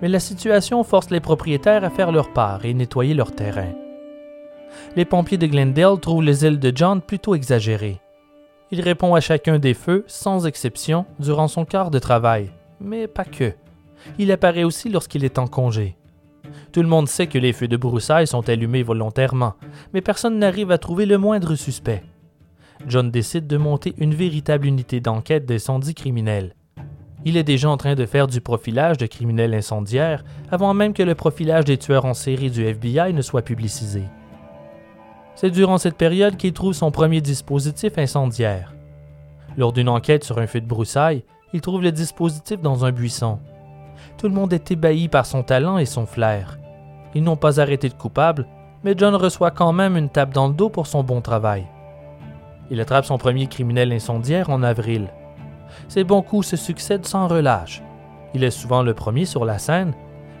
Mais la situation force les propriétaires à faire leur part et nettoyer leur terrain. Les pompiers de Glendale trouvent les ailes de John plutôt exagérées. Il répond à chacun des feux, sans exception, durant son quart de travail. Mais pas que. Il apparaît aussi lorsqu'il est en congé. Tout le monde sait que les feux de broussailles sont allumés volontairement, mais personne n'arrive à trouver le moindre suspect. John décide de monter une véritable unité d'enquête d'incendie criminel. Il est déjà en train de faire du profilage de criminels incendiaires avant même que le profilage des tueurs en série du FBI ne soit publicisé. C'est durant cette période qu'il trouve son premier dispositif incendiaire. Lors d'une enquête sur un feu de broussailles, il trouve le dispositif dans un buisson. Tout le monde est ébahi par son talent et son flair. Ils n'ont pas arrêté de coupable, mais John reçoit quand même une tape dans le dos pour son bon travail. Il attrape son premier criminel incendiaire en avril. Ses bons coups se succèdent sans relâche. Il est souvent le premier sur la scène,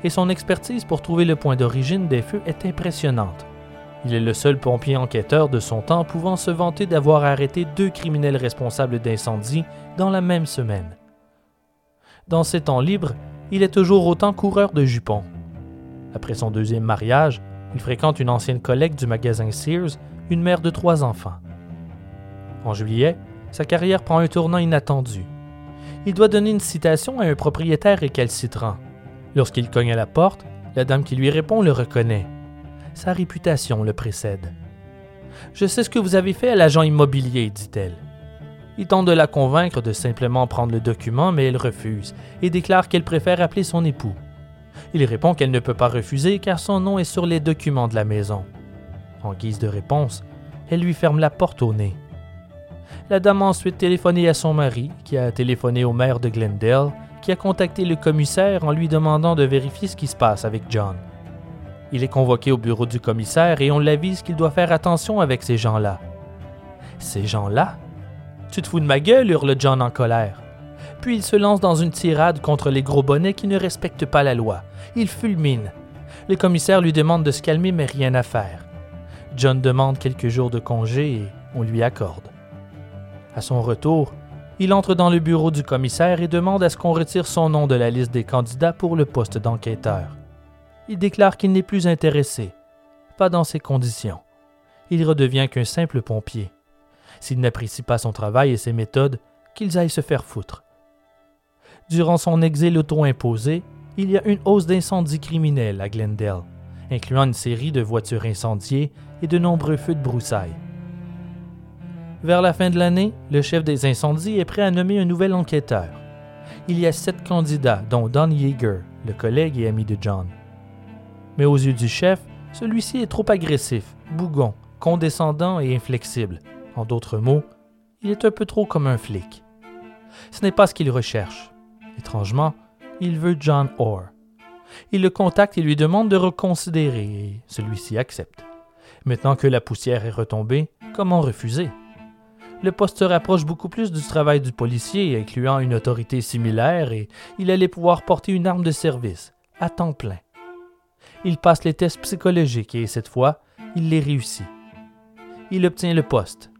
et son expertise pour trouver le point d'origine des feux est impressionnante. Il est le seul pompier enquêteur de son temps pouvant se vanter d'avoir arrêté deux criminels responsables d'incendie dans la même semaine. Dans ses temps libres, il est toujours autant coureur de jupons. Après son deuxième mariage, il fréquente une ancienne collègue du magasin Sears, une mère de trois enfants. En juillet, sa carrière prend un tournant inattendu. Il doit donner une citation à un propriétaire récalcitrant. Lorsqu'il cogne à la porte, la dame qui lui répond le reconnaît. Sa réputation le précède. Je sais ce que vous avez fait à l'agent immobilier, dit-elle. Il tente de la convaincre de simplement prendre le document, mais elle refuse et déclare qu'elle préfère appeler son époux. Il répond qu'elle ne peut pas refuser car son nom est sur les documents de la maison. En guise de réponse, elle lui ferme la porte au nez. La dame a ensuite téléphoné à son mari, qui a téléphoné au maire de Glendale, qui a contacté le commissaire en lui demandant de vérifier ce qui se passe avec John. Il est convoqué au bureau du commissaire et on l'avise qu'il doit faire attention avec ces gens-là. Ces gens-là? Tu te fous de ma gueule, hurle John en colère. Puis il se lance dans une tirade contre les gros bonnets qui ne respectent pas la loi. Il fulmine. Le commissaire lui demande de se calmer, mais rien à faire. John demande quelques jours de congé et on lui accorde. À son retour, il entre dans le bureau du commissaire et demande à ce qu'on retire son nom de la liste des candidats pour le poste d'enquêteur. Il déclare qu'il n'est plus intéressé, pas dans ces conditions. Il redevient qu'un simple pompier. S'il n'apprécie pas son travail et ses méthodes, qu'ils aillent se faire foutre. Durant son exil auto-imposé, il y a une hausse d'incendies criminels à Glendale, incluant une série de voitures incendiées et de nombreux feux de broussailles. Vers la fin de l'année, le chef des incendies est prêt à nommer un nouvel enquêteur. Il y a sept candidats, dont Don Yeager, le collègue et ami de John. Mais aux yeux du chef, celui-ci est trop agressif, bougon, condescendant et inflexible, en d'autres mots, il est un peu trop comme un flic. Ce n'est pas ce qu'il recherche. Étrangement, il veut John Orr. Il le contacte et lui demande de reconsidérer, et celui-ci accepte. Maintenant que la poussière est retombée, comment refuser? Le poste se rapproche beaucoup plus du travail du policier, incluant une autorité similaire, et il allait pouvoir porter une arme de service, à temps plein. Il passe les tests psychologiques et cette fois, il les réussit. Il obtient le poste,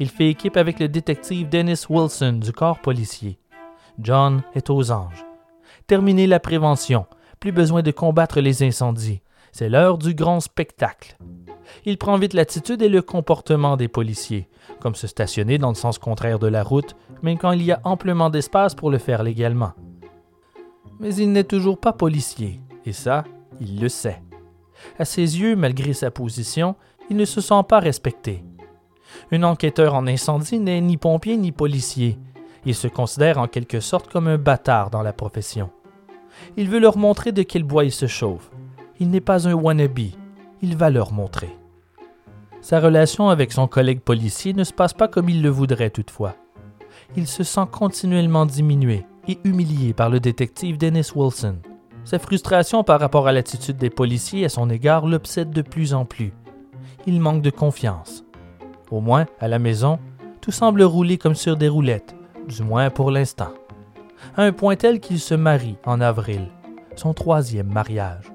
il fait équipe avec le détective Dennis Wilson du corps policier. John est aux anges. Terminez la prévention. Plus besoin de combattre les incendies. C'est l'heure du grand spectacle. Il prend vite l'attitude et le comportement des policiers, comme se stationner dans le sens contraire de la route, même quand il y a amplement d'espace pour le faire légalement. Mais il n'est toujours pas policier, et ça, il le sait. À ses yeux, malgré sa position, il ne se sent pas respecté. Un enquêteur en incendie n'est ni pompier ni policier. Il se considère en quelque sorte comme un bâtard dans la profession. Il veut leur montrer de quel bois il se chauffe. Il n'est pas un wannabe, il va leur montrer. Sa relation avec son collègue policier ne se passe pas comme il le voudrait toutefois. Il se sent continuellement diminué et humilié par le détective Dennis Wilson. Sa frustration par rapport à l'attitude des policiers à son égard l'obsède de plus en plus. Il manque de confiance. Au moins, à la maison, tout semble rouler comme sur des roulettes, du moins pour l'instant. À un point tel qu'il se marie en avril, son troisième mariage.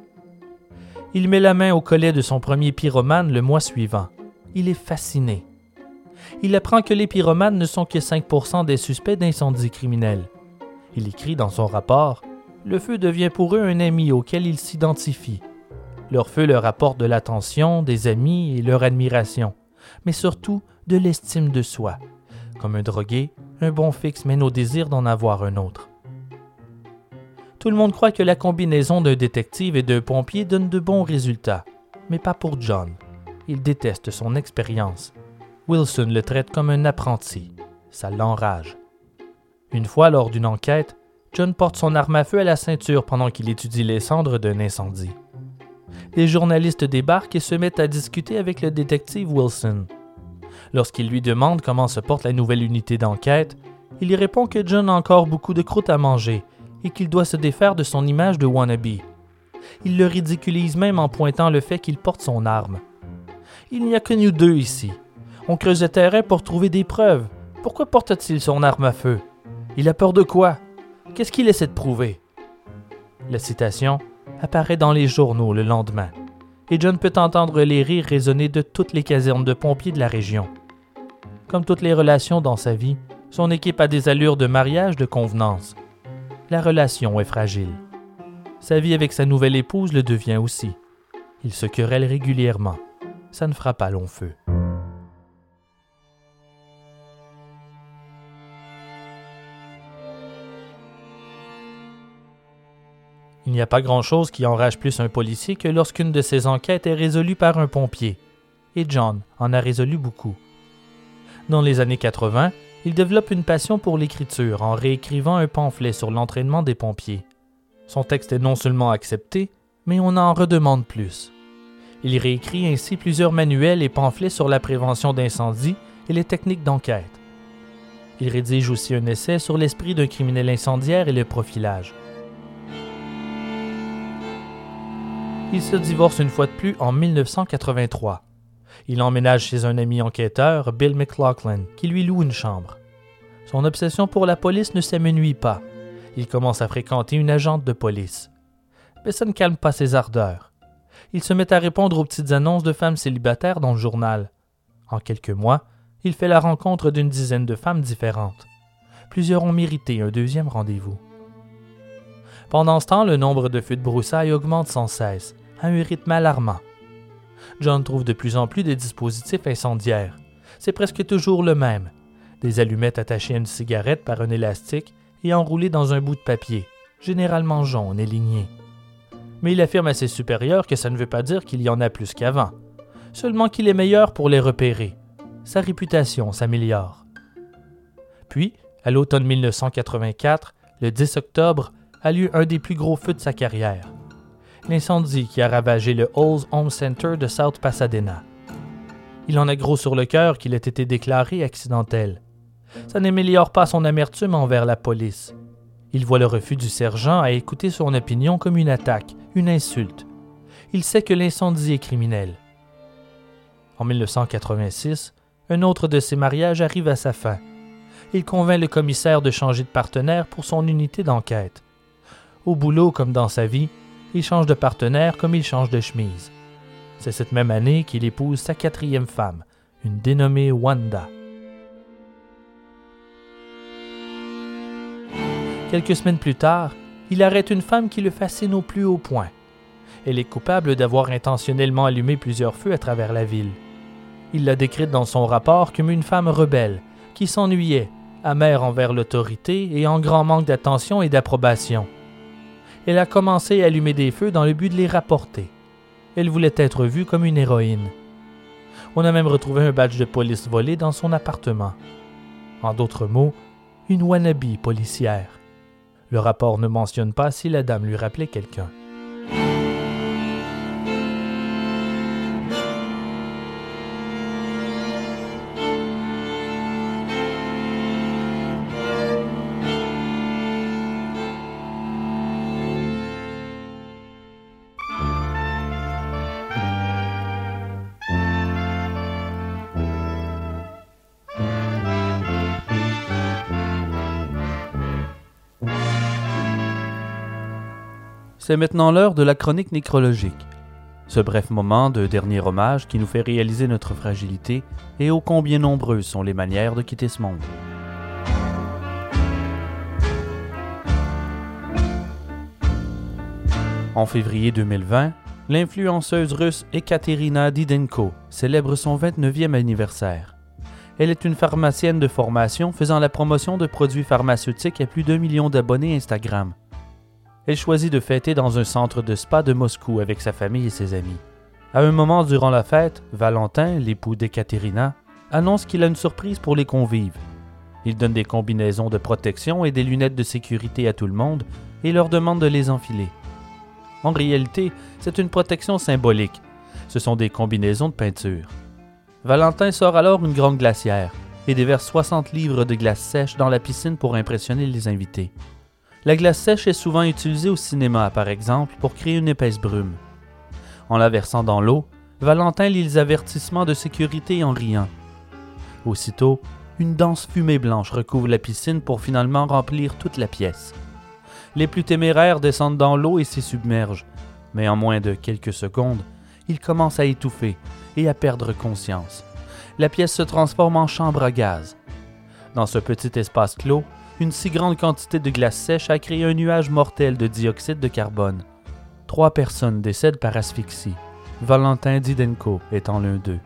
Il met la main au collet de son premier pyromane le mois suivant. Il est fasciné. Il apprend que les pyromanes ne sont que 5% des suspects d'incendie criminels. Il écrit dans son rapport le feu devient pour eux un ami auquel ils s'identifient. Leur feu leur apporte de l'attention, des amis et leur admiration, mais surtout de l'estime de soi. Comme un drogué, un bon fixe mène au désir d'en avoir un autre. Tout le monde croit que la combinaison d'un détective et d'un pompier donne de bons résultats, mais pas pour John. Il déteste son expérience. Wilson le traite comme un apprenti. Ça l'enrage. Une fois, lors d'une enquête, John porte son arme à feu à la ceinture pendant qu'il étudie les cendres d'un incendie. Les journalistes débarquent et se mettent à discuter avec le détective Wilson. Lorsqu'il lui demande comment se porte la nouvelle unité d'enquête, il y répond que John a encore beaucoup de croûte à manger et qu'il doit se défaire de son image de wannabe. Il le ridiculise même en pointant le fait qu'il porte son arme. Il n'y a que nous deux ici. On creuse le terrain pour trouver des preuves. Pourquoi porte-t-il son arme à feu? Il a peur de quoi? Qu'est-ce qu'il essaie de prouver? La citation apparaît dans les journaux le lendemain, et John peut entendre les rires résonner de toutes les casernes de pompiers de la région. Comme toutes les relations dans sa vie, son équipe a des allures de mariage de convenance. La relation est fragile. Sa vie avec sa nouvelle épouse le devient aussi. Ils se querellent régulièrement. Ça ne fera pas long feu. Il n'y a pas grand-chose qui enrage plus un policier que lorsqu'une de ses enquêtes est résolue par un pompier. Et John en a résolu beaucoup. Dans les années 80, il développe une passion pour l'écriture en réécrivant un pamphlet sur l'entraînement des pompiers. Son texte est non seulement accepté, mais on en redemande plus. Il réécrit ainsi plusieurs manuels et pamphlets sur la prévention d'incendie et les techniques d'enquête. Il rédige aussi un essai sur l'esprit d'un criminel incendiaire et le profilage. Il se divorce une fois de plus en 1983. Il emménage chez un ami enquêteur, Bill McLaughlin, qui lui loue une chambre. Son obsession pour la police ne s'amenuit pas. Il commence à fréquenter une agente de police. Mais ça ne calme pas ses ardeurs. Il se met à répondre aux petites annonces de femmes célibataires dans le journal. En quelques mois, il fait la rencontre d'une dizaine de femmes différentes. Plusieurs ont mérité un deuxième rendez-vous. Pendant ce temps, le nombre de feux de broussailles augmente sans cesse, à un rythme alarmant. John trouve de plus en plus de dispositifs incendiaires. C'est presque toujours le même. Des allumettes attachées à une cigarette par un élastique et enroulées dans un bout de papier, généralement jaune et ligné. Mais il affirme à ses supérieurs que ça ne veut pas dire qu'il y en a plus qu'avant, seulement qu'il est meilleur pour les repérer. Sa réputation s'améliore. Puis, à l'automne 1984, le 10 octobre, a lieu un des plus gros feux de sa carrière l'incendie qui a ravagé le Halls Home Center de South Pasadena. Il en a gros sur le cœur qu'il ait été déclaré accidentel. Ça n'améliore pas son amertume envers la police. Il voit le refus du sergent à écouter son opinion comme une attaque, une insulte. Il sait que l'incendie est criminel. En 1986, un autre de ses mariages arrive à sa fin. Il convainc le commissaire de changer de partenaire pour son unité d'enquête. Au boulot comme dans sa vie, il change de partenaire comme il change de chemise. C'est cette même année qu'il épouse sa quatrième femme, une dénommée Wanda. Quelques semaines plus tard, il arrête une femme qui le fascine au plus haut point. Elle est coupable d'avoir intentionnellement allumé plusieurs feux à travers la ville. Il l'a décrite dans son rapport comme une femme rebelle, qui s'ennuyait, amère envers l'autorité et en grand manque d'attention et d'approbation elle a commencé à allumer des feux dans le but de les rapporter. Elle voulait être vue comme une héroïne. On a même retrouvé un badge de police volé dans son appartement. En d'autres mots, une wannabe policière. Le rapport ne mentionne pas si la dame lui rappelait quelqu'un. C'est maintenant l'heure de la chronique nécrologique. Ce bref moment de dernier hommage qui nous fait réaliser notre fragilité et ô combien nombreuses sont les manières de quitter ce monde. En février 2020, l'influenceuse russe Ekaterina Didenko célèbre son 29e anniversaire. Elle est une pharmacienne de formation faisant la promotion de produits pharmaceutiques à plus d'un million d'abonnés Instagram elle choisit de fêter dans un centre de spa de Moscou avec sa famille et ses amis. À un moment durant la fête, Valentin, l'époux d'Ekaterina, annonce qu'il a une surprise pour les convives. Il donne des combinaisons de protection et des lunettes de sécurité à tout le monde et leur demande de les enfiler. En réalité, c'est une protection symbolique. Ce sont des combinaisons de peinture. Valentin sort alors une grande glacière et déverse 60 livres de glace sèche dans la piscine pour impressionner les invités. La glace sèche est souvent utilisée au cinéma, par exemple, pour créer une épaisse brume. En la versant dans l'eau, Valentin lit les avertissements de sécurité en riant. Aussitôt, une dense fumée blanche recouvre la piscine pour finalement remplir toute la pièce. Les plus téméraires descendent dans l'eau et s'y submergent, mais en moins de quelques secondes, ils commencent à étouffer et à perdre conscience. La pièce se transforme en chambre à gaz. Dans ce petit espace clos, une si grande quantité de glace sèche a créé un nuage mortel de dioxyde de carbone. Trois personnes décèdent par asphyxie, Valentin Didenko étant l'un d'eux.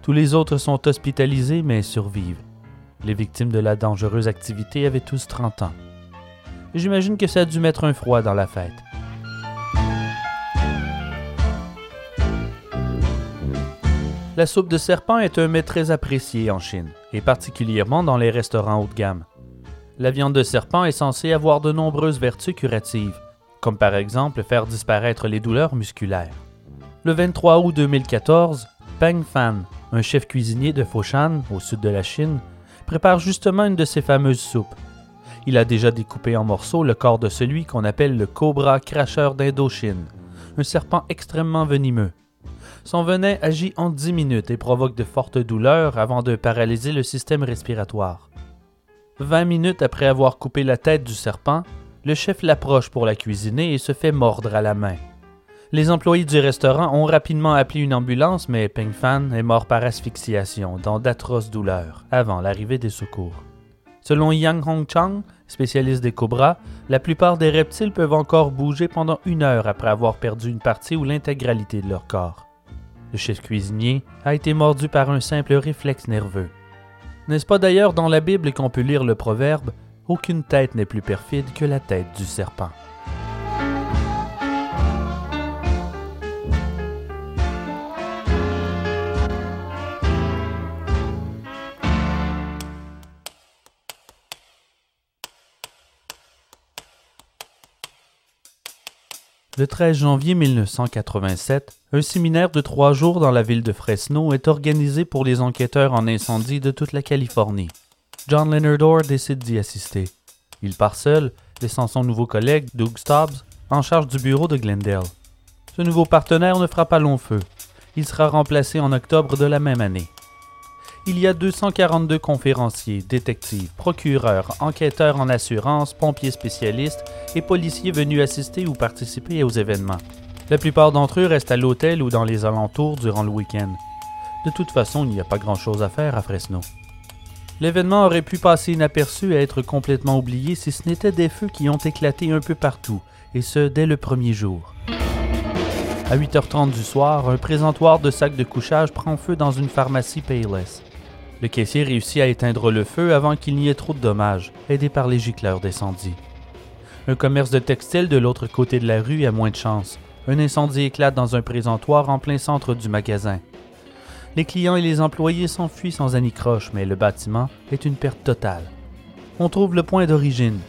Tous les autres sont hospitalisés mais survivent. Les victimes de la dangereuse activité avaient tous 30 ans. J'imagine que ça a dû mettre un froid dans la fête. La soupe de serpent est un mets très apprécié en Chine, et particulièrement dans les restaurants haut de gamme la viande de serpent est censée avoir de nombreuses vertus curatives, comme par exemple faire disparaître les douleurs musculaires. Le 23 août 2014, Peng Fan, un chef cuisinier de Foshan, au sud de la Chine, prépare justement une de ces fameuses soupes. Il a déjà découpé en morceaux le corps de celui qu'on appelle le cobra cracheur d'Indochine, un serpent extrêmement venimeux. Son venin agit en 10 minutes et provoque de fortes douleurs avant de paralyser le système respiratoire. Vingt minutes après avoir coupé la tête du serpent, le chef l'approche pour la cuisiner et se fait mordre à la main. Les employés du restaurant ont rapidement appelé une ambulance, mais Peng Fan est mort par asphyxiation dans d'atroces douleurs avant l'arrivée des secours. Selon Yang Hongchang, spécialiste des cobras, la plupart des reptiles peuvent encore bouger pendant une heure après avoir perdu une partie ou l'intégralité de leur corps. Le chef cuisinier a été mordu par un simple réflexe nerveux. N'est-ce pas d'ailleurs dans la Bible qu'on peut lire le proverbe Aucune tête n'est plus perfide que la tête du serpent Le 13 janvier 1987, un séminaire de trois jours dans la ville de Fresno est organisé pour les enquêteurs en incendie de toute la Californie. John Leonard Orr décide d'y assister. Il part seul, laissant son nouveau collègue, Doug Stubbs, en charge du bureau de Glendale. Ce nouveau partenaire ne fera pas long feu. Il sera remplacé en octobre de la même année il y a 242 conférenciers, détectives, procureurs, enquêteurs en assurance, pompiers spécialistes et policiers venus assister ou participer aux événements. La plupart d'entre eux restent à l'hôtel ou dans les alentours durant le week-end. De toute façon, il n'y a pas grand-chose à faire à Fresno. L'événement aurait pu passer inaperçu et être complètement oublié si ce n'était des feux qui ont éclaté un peu partout, et ce dès le premier jour. À 8h30 du soir, un présentoir de sacs de couchage prend feu dans une pharmacie Payless. Le caissier réussit à éteindre le feu avant qu'il n'y ait trop de dommages, aidé par les gicleurs d'incendie. Un commerce de textile de l'autre côté de la rue a moins de chance. Un incendie éclate dans un présentoir en plein centre du magasin. Les clients et les employés s'enfuient sans anicroche, mais le bâtiment est une perte totale. On trouve le point d'origine.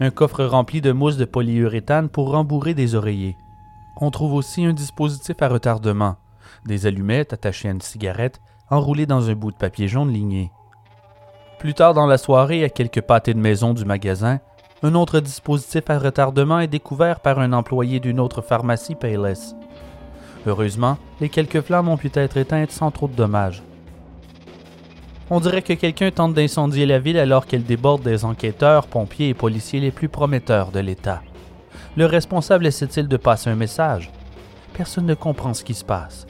un coffre rempli de mousse de polyuréthane pour rembourrer des oreillers. On trouve aussi un dispositif à retardement, des allumettes attachées à une cigarette enroulées dans un bout de papier jaune ligné. Plus tard dans la soirée, à quelques pâtés de maison du magasin, un autre dispositif à retardement est découvert par un employé d'une autre pharmacie Payless. Heureusement, les quelques flammes ont pu être éteintes sans trop de dommages. On dirait que quelqu'un tente d'incendier la ville alors qu'elle déborde des enquêteurs, pompiers et policiers les plus prometteurs de l'État. Le responsable essaie-t-il de passer un message? Personne ne comprend ce qui se passe.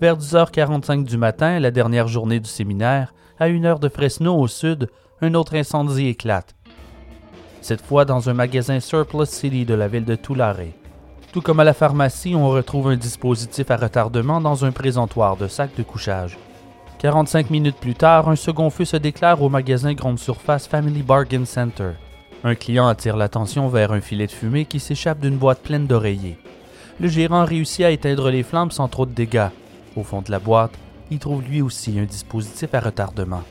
Vers 10h45 du matin, la dernière journée du séminaire, à une heure de Fresno au sud, un autre incendie éclate. Cette fois dans un magasin Surplus City de la ville de Tulare. Tout comme à la pharmacie, on retrouve un dispositif à retardement dans un présentoir de sacs de couchage. 45 minutes plus tard, un second feu se déclare au magasin grande surface Family Bargain Center. Un client attire l'attention vers un filet de fumée qui s'échappe d'une boîte pleine d'oreillers. Le gérant réussit à éteindre les flammes sans trop de dégâts. Au fond de la boîte, il trouve lui aussi un dispositif à retardement.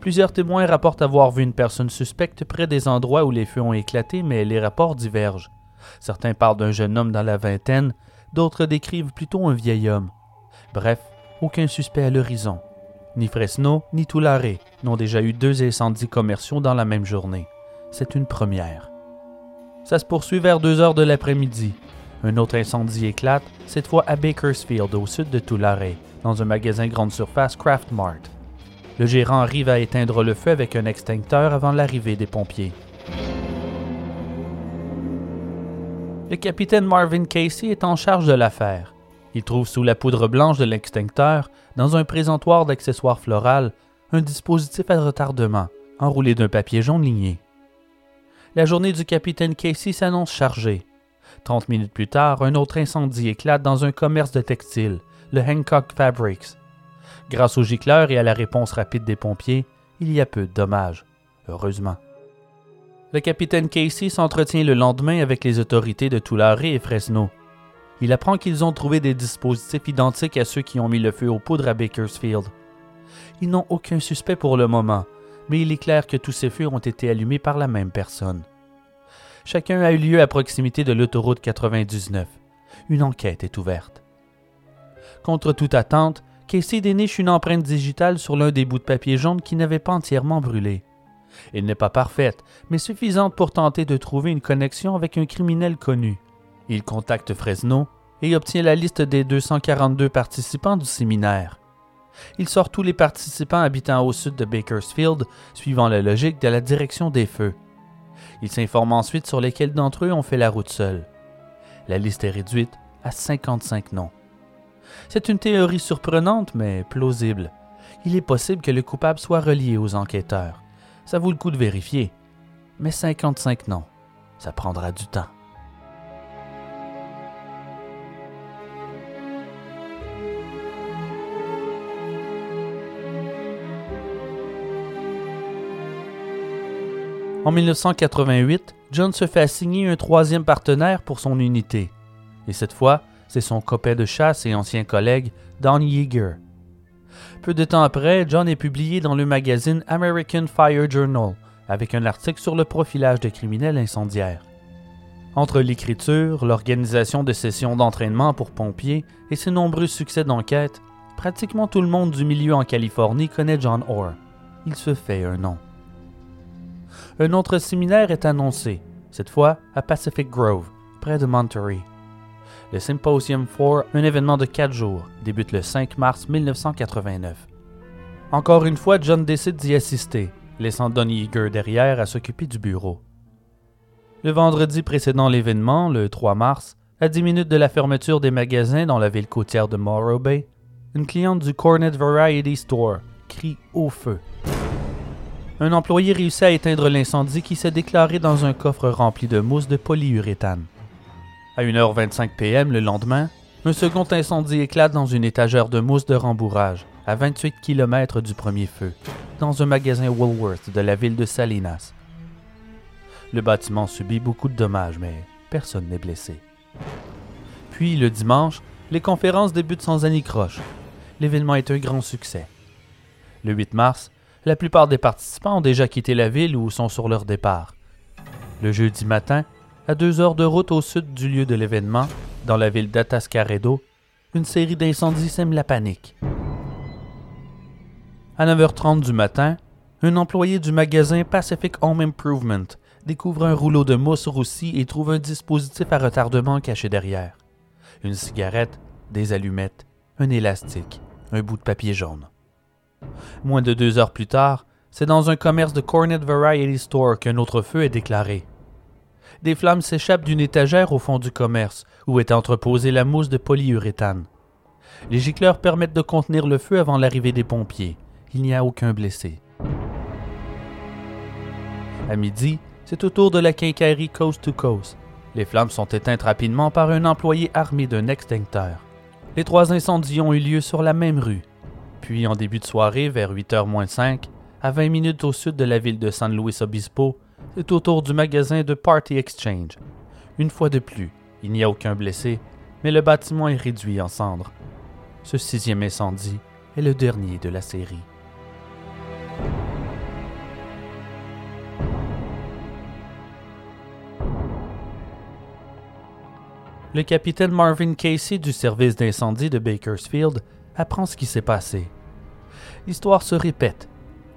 Plusieurs témoins rapportent avoir vu une personne suspecte près des endroits où les feux ont éclaté, mais les rapports divergent. Certains parlent d'un jeune homme dans la vingtaine, d'autres décrivent plutôt un vieil homme. Bref, aucun suspect à l'horizon. Ni Fresno ni Tulare n'ont déjà eu deux incendies commerciaux dans la même journée. C'est une première. Ça se poursuit vers 2 heures de l'après-midi. Un autre incendie éclate, cette fois à Bakersfield, au sud de Tulare, dans un magasin grande surface Craft Mart. Le gérant arrive à éteindre le feu avec un extincteur avant l'arrivée des pompiers. Le capitaine Marvin Casey est en charge de l'affaire. Il trouve sous la poudre blanche de l'extincteur, dans un présentoir d'accessoires floral, un dispositif à retardement, enroulé d'un papier jaune ligné. La journée du capitaine Casey s'annonce chargée. Trente minutes plus tard, un autre incendie éclate dans un commerce de textiles, le Hancock Fabrics. Grâce aux gicleurs et à la réponse rapide des pompiers, il y a peu de dommages, heureusement. Le capitaine Casey s'entretient le lendemain avec les autorités de Tulare et Fresno. Il apprend qu'ils ont trouvé des dispositifs identiques à ceux qui ont mis le feu aux poudres à Bakersfield. Ils n'ont aucun suspect pour le moment, mais il est clair que tous ces feux ont été allumés par la même personne. Chacun a eu lieu à proximité de l'autoroute 99. Une enquête est ouverte. Contre toute attente, Casey déniche une empreinte digitale sur l'un des bouts de papier jaune qui n'avait pas entièrement brûlé. Elle n'est pas parfaite, mais suffisante pour tenter de trouver une connexion avec un criminel connu. Il contacte Fresno et obtient la liste des 242 participants du séminaire. Il sort tous les participants habitant au sud de Bakersfield, suivant la logique de la direction des feux. Il s'informe ensuite sur lesquels d'entre eux ont fait la route seuls. La liste est réduite à 55 noms. C'est une théorie surprenante, mais plausible. Il est possible que le coupable soit relié aux enquêteurs ça vaut le coup de vérifier. Mais 55 non, ça prendra du temps. En 1988, John se fait assigner un troisième partenaire pour son unité. Et cette fois, c'est son copain de chasse et ancien collègue, Don Yeager. Peu de temps après, John est publié dans le magazine American Fire Journal avec un article sur le profilage de criminels incendiaires. Entre l'écriture, l'organisation de sessions d'entraînement pour pompiers et ses nombreux succès d'enquête, pratiquement tout le monde du milieu en Californie connaît John Orr. Il se fait un nom. Un autre séminaire est annoncé, cette fois à Pacific Grove, près de Monterey. Le Symposium 4, un événement de quatre jours, débute le 5 mars 1989. Encore une fois, John décide d'y assister, laissant Don Yeager derrière à s'occuper du bureau. Le vendredi précédant l'événement, le 3 mars, à 10 minutes de la fermeture des magasins dans la ville côtière de Morro Bay, une cliente du Cornet Variety Store crie au feu. Un employé réussit à éteindre l'incendie qui s'est déclaré dans un coffre rempli de mousse de polyuréthane. À 1h25 p.m. le lendemain, un second incendie éclate dans une étagère de mousse de rembourrage, à 28 km du premier feu, dans un magasin Woolworth de la ville de Salinas. Le bâtiment subit beaucoup de dommages, mais personne n'est blessé. Puis, le dimanche, les conférences débutent sans anicroche. L'événement est un grand succès. Le 8 mars, La plupart des participants ont déjà quitté la ville ou sont sur leur départ. Le jeudi matin, à deux heures de route au sud du lieu de l'événement, dans la ville d'Atascaredo, une série d'incendies sème la panique. À 9h30 du matin, un employé du magasin Pacific Home Improvement découvre un rouleau de mousse roussie et trouve un dispositif à retardement caché derrière. Une cigarette, des allumettes, un élastique, un bout de papier jaune. Moins de deux heures plus tard, c'est dans un commerce de Cornet Variety Store qu'un autre feu est déclaré. Des flammes s'échappent d'une étagère au fond du commerce, où est entreposée la mousse de polyuréthane. Les gicleurs permettent de contenir le feu avant l'arrivée des pompiers. Il n'y a aucun blessé. À midi, c'est au tour de la quincaillerie Coast to Coast. Les flammes sont éteintes rapidement par un employé armé d'un extincteur. Les trois incendies ont eu lieu sur la même rue. Puis, en début de soirée, vers 8h moins 5, à 20 minutes au sud de la ville de San Luis Obispo, c'est au tour du magasin de Party Exchange. Une fois de plus, il n'y a aucun blessé, mais le bâtiment est réduit en cendres. Ce sixième incendie est le dernier de la série. Le capitaine Marvin Casey du service d'incendie de Bakersfield apprend ce qui s'est passé. L'histoire se répète.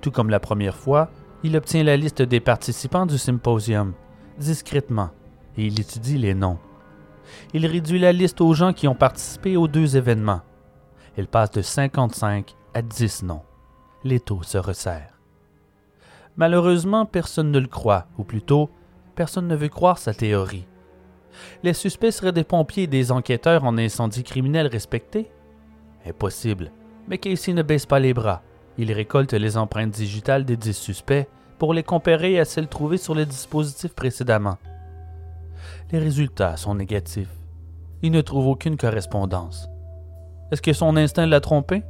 Tout comme la première fois, il obtient la liste des participants du symposium, discrètement, et il étudie les noms. Il réduit la liste aux gens qui ont participé aux deux événements. Elle passe de 55 à 10 noms. L'étau se resserre. Malheureusement, personne ne le croit, ou plutôt, personne ne veut croire sa théorie. Les suspects seraient des pompiers et des enquêteurs en incendie criminel respectés Impossible. Mais Casey ne baisse pas les bras. Il récolte les empreintes digitales des dix suspects pour les comparer à celles trouvées sur les dispositifs précédemment. Les résultats sont négatifs. Il ne trouve aucune correspondance. Est-ce que son instinct l'a trompé?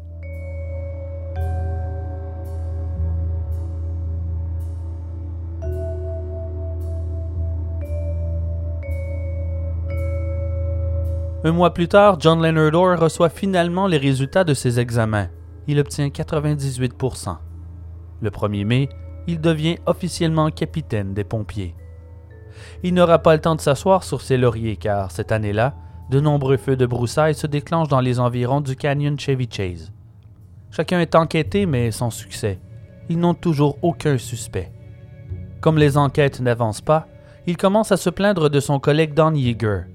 Un mois plus tard, John Leonard Orr reçoit finalement les résultats de ses examens. Il obtient 98% Le 1er mai, il devient officiellement capitaine des pompiers. Il n'aura pas le temps de s'asseoir sur ses lauriers car cette année-là, de nombreux feux de broussailles se déclenchent dans les environs du canyon Chevy Chase. Chacun est enquêté mais sans succès. Ils n'ont toujours aucun suspect. Comme les enquêtes n'avancent pas, il commence à se plaindre de son collègue Don Yeager,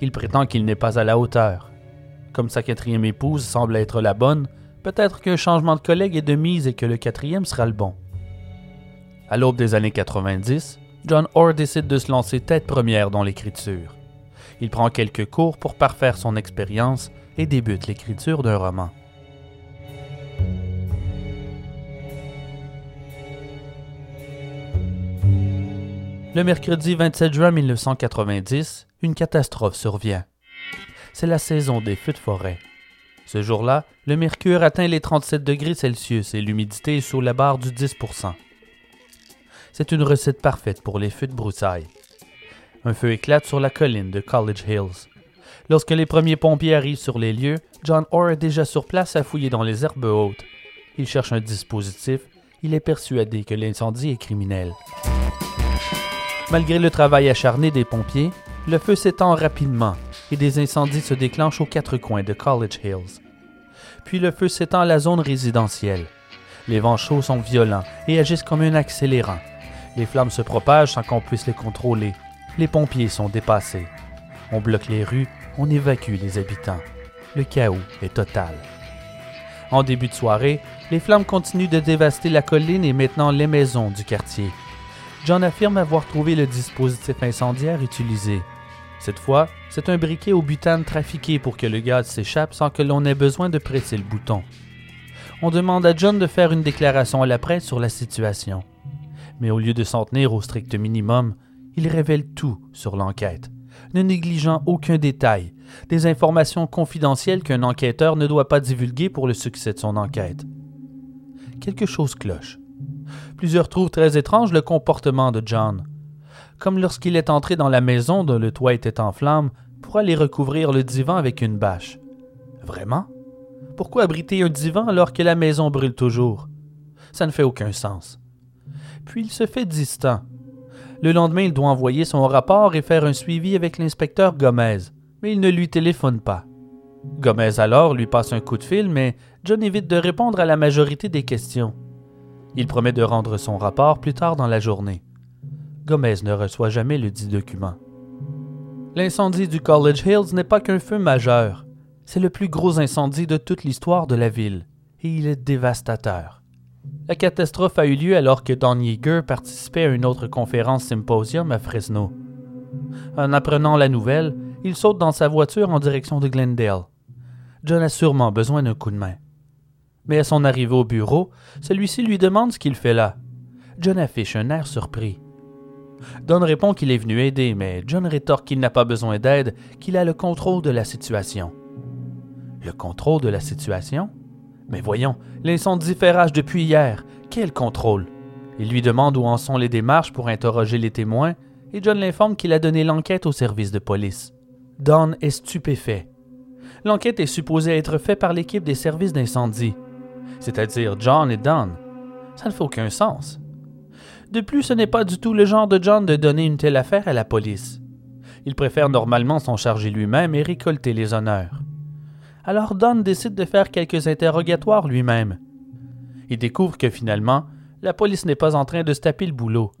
il prétend qu'il n'est pas à la hauteur. Comme sa quatrième épouse semble être la bonne, peut-être qu'un changement de collègue est de mise et que le quatrième sera le bon. À l'aube des années 90, John Orr décide de se lancer tête première dans l'écriture. Il prend quelques cours pour parfaire son expérience et débute l'écriture d'un roman. Le mercredi 27 juin 1990, une catastrophe survient. C'est la saison des feux de forêt. Ce jour-là, le mercure atteint les 37 degrés Celsius et l'humidité est sous la barre du 10 C'est une recette parfaite pour les feux de broussailles. Un feu éclate sur la colline de College Hills. Lorsque les premiers pompiers arrivent sur les lieux, John Orr est déjà sur place à fouiller dans les herbes hautes. Il cherche un dispositif. Il est persuadé que l'incendie est criminel. Malgré le travail acharné des pompiers, le feu s'étend rapidement et des incendies se déclenchent aux quatre coins de College Hills. Puis le feu s'étend à la zone résidentielle. Les vents chauds sont violents et agissent comme un accélérant. Les flammes se propagent sans qu'on puisse les contrôler. Les pompiers sont dépassés. On bloque les rues, on évacue les habitants. Le chaos est total. En début de soirée, les flammes continuent de dévaster la colline et maintenant les maisons du quartier. John affirme avoir trouvé le dispositif incendiaire utilisé. Cette fois, c'est un briquet au butane trafiqué pour que le gaz s'échappe sans que l'on ait besoin de presser le bouton. On demande à John de faire une déclaration à la presse sur la situation. Mais au lieu de s'en tenir au strict minimum, il révèle tout sur l'enquête, ne négligeant aucun détail, des informations confidentielles qu'un enquêteur ne doit pas divulguer pour le succès de son enquête. Quelque chose cloche. Plusieurs trouvent très étrange le comportement de John. Comme lorsqu'il est entré dans la maison dont le toit était en flammes pour aller recouvrir le divan avec une bâche. Vraiment? Pourquoi abriter un divan alors que la maison brûle toujours? Ça ne fait aucun sens. Puis il se fait distant. Le lendemain, il doit envoyer son rapport et faire un suivi avec l'inspecteur Gomez, mais il ne lui téléphone pas. Gomez alors lui passe un coup de fil, mais John évite de répondre à la majorité des questions. Il promet de rendre son rapport plus tard dans la journée. Gomez ne reçoit jamais le dit document. L'incendie du College Hills n'est pas qu'un feu majeur. C'est le plus gros incendie de toute l'histoire de la ville, et il est dévastateur. La catastrophe a eu lieu alors que Don Yeager participait à une autre conférence symposium à Fresno. En apprenant la nouvelle, il saute dans sa voiture en direction de Glendale. John a sûrement besoin d'un coup de main. Mais à son arrivée au bureau, celui-ci lui demande ce qu'il fait là. John affiche un air surpris. Don répond qu'il est venu aider, mais John rétorque qu'il n'a pas besoin d'aide, qu'il a le contrôle de la situation. Le contrôle de la situation? Mais voyons, l'incendie fait rage depuis hier. Quel contrôle? Il lui demande où en sont les démarches pour interroger les témoins, et John l'informe qu'il a donné l'enquête au service de police. Don est stupéfait. L'enquête est supposée être faite par l'équipe des services d'incendie, c'est-à-dire John et Don. Ça ne fait aucun sens. De plus, ce n'est pas du tout le genre de John de donner une telle affaire à la police. Il préfère normalement s'en charger lui-même et récolter les honneurs. Alors Don décide de faire quelques interrogatoires lui-même. Il découvre que finalement, la police n'est pas en train de se taper le boulot.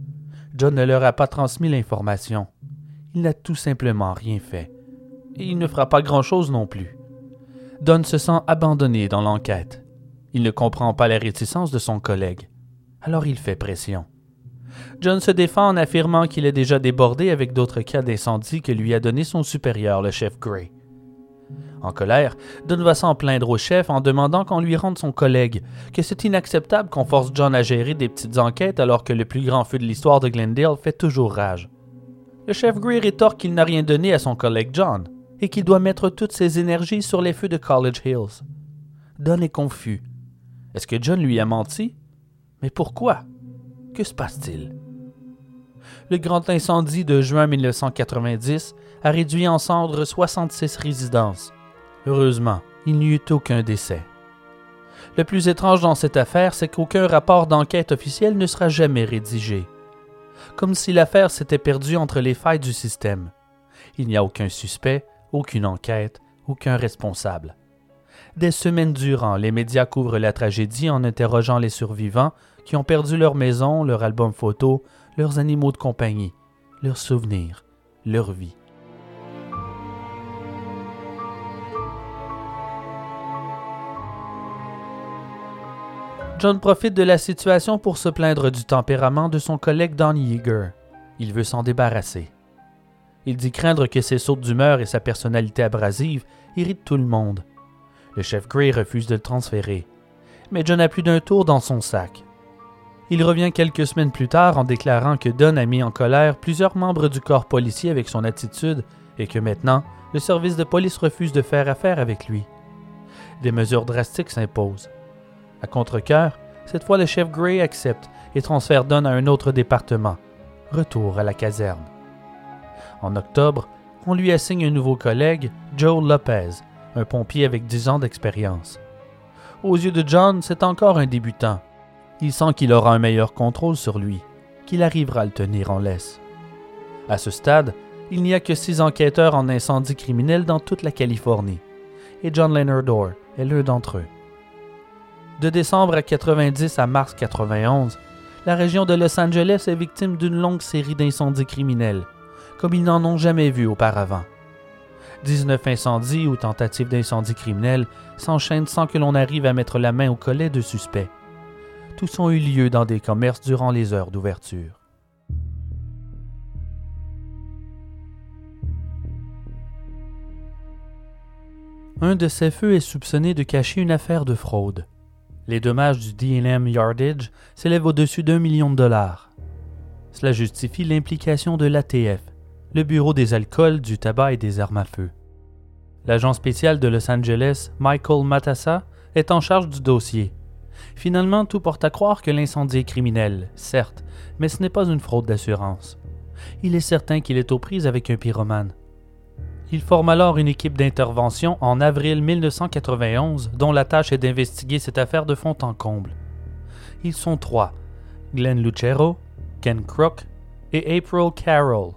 John ne leur a pas transmis l'information. Il n'a tout simplement rien fait et il ne fera pas grand-chose non plus. Don se sent abandonné dans l'enquête. Il ne comprend pas la réticence de son collègue. Alors il fait pression. John se défend en affirmant qu'il est déjà débordé avec d'autres cas d'incendie que lui a donné son supérieur, le chef Gray. En colère, Don va s'en plaindre au chef en demandant qu'on lui rende son collègue, que c'est inacceptable qu'on force John à gérer des petites enquêtes alors que le plus grand feu de l'histoire de Glendale fait toujours rage. Le chef Gray rétorque qu'il n'a rien donné à son collègue John et qu'il doit mettre toutes ses énergies sur les feux de College Hills. Don est confus. Est-ce que John lui a menti? Mais pourquoi? Que se passe-t-il? Le grand incendie de juin 1990 a réduit en cendres 66 résidences. Heureusement, il n'y eut aucun décès. Le plus étrange dans cette affaire, c'est qu'aucun rapport d'enquête officiel ne sera jamais rédigé. Comme si l'affaire s'était perdue entre les failles du système. Il n'y a aucun suspect, aucune enquête, aucun responsable. Des semaines durant, les médias couvrent la tragédie en interrogeant les survivants qui ont perdu leur maison, leur album photo, leurs animaux de compagnie, leurs souvenirs, leur vie. John profite de la situation pour se plaindre du tempérament de son collègue Don Yeager. Il veut s'en débarrasser. Il dit craindre que ses sautes d'humeur et sa personnalité abrasive irritent tout le monde. Le chef Gray refuse de le transférer. Mais John a plus d'un tour dans son sac. Il revient quelques semaines plus tard en déclarant que Don a mis en colère plusieurs membres du corps policier avec son attitude et que maintenant, le service de police refuse de faire affaire avec lui. Des mesures drastiques s'imposent. À contre-coeur, cette fois le chef Gray accepte et transfère Don à un autre département. Retour à la caserne. En octobre, on lui assigne un nouveau collègue, Joe Lopez, un pompier avec 10 ans d'expérience. Aux yeux de John, c'est encore un débutant. Il sent qu'il aura un meilleur contrôle sur lui, qu'il arrivera à le tenir en laisse. À ce stade, il n'y a que six enquêteurs en incendie criminel dans toute la Californie, et John Leonard Orr est l'un d'entre eux. De décembre à 90 à mars 91, la région de Los Angeles est victime d'une longue série d'incendies criminels, comme ils n'en ont jamais vu auparavant. 19 incendies ou tentatives d'incendie criminels s'enchaînent sans que l'on arrive à mettre la main au collet de suspects. Tous ont eu lieu dans des commerces durant les heures d'ouverture. Un de ces feux est soupçonné de cacher une affaire de fraude. Les dommages du DM Yardage s'élèvent au-dessus d'un million de dollars. Cela justifie l'implication de l'ATF, le Bureau des alcools, du tabac et des armes à feu. L'agent spécial de Los Angeles, Michael Matassa, est en charge du dossier. Finalement, tout porte à croire que l'incendie est criminel, certes, mais ce n'est pas une fraude d'assurance. Il est certain qu'il est aux prises avec un pyromane. Il forme alors une équipe d'intervention en avril 1991 dont la tâche est d'investiguer cette affaire de fond en comble. Ils sont trois Glenn Lucero, Ken Crook et April Carroll.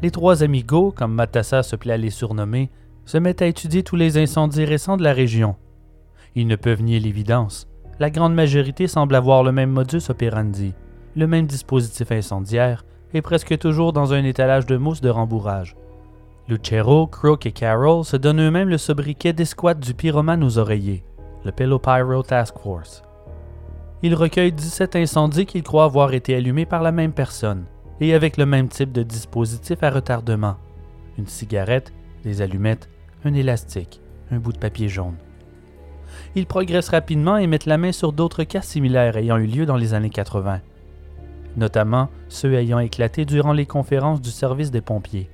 Les trois amigos, comme Matassa se plaît à les surnommer, se mettent à étudier tous les incendies récents de la région. Ils ne peuvent nier l'évidence. La grande majorité semble avoir le même modus operandi, le même dispositif incendiaire, et presque toujours dans un étalage de mousse de rembourrage. Lucero, Crook et Carroll se donnent eux-mêmes le sobriquet d'escouade du pyromane aux oreillers, le Pillow Pyro Task Force. Ils recueillent 17 incendies qu'ils croient avoir été allumés par la même personne, et avec le même type de dispositif à retardement une cigarette, des allumettes, un élastique, un bout de papier jaune. Ils progressent rapidement et mettent la main sur d'autres cas similaires ayant eu lieu dans les années 80, notamment ceux ayant éclaté durant les conférences du service des pompiers.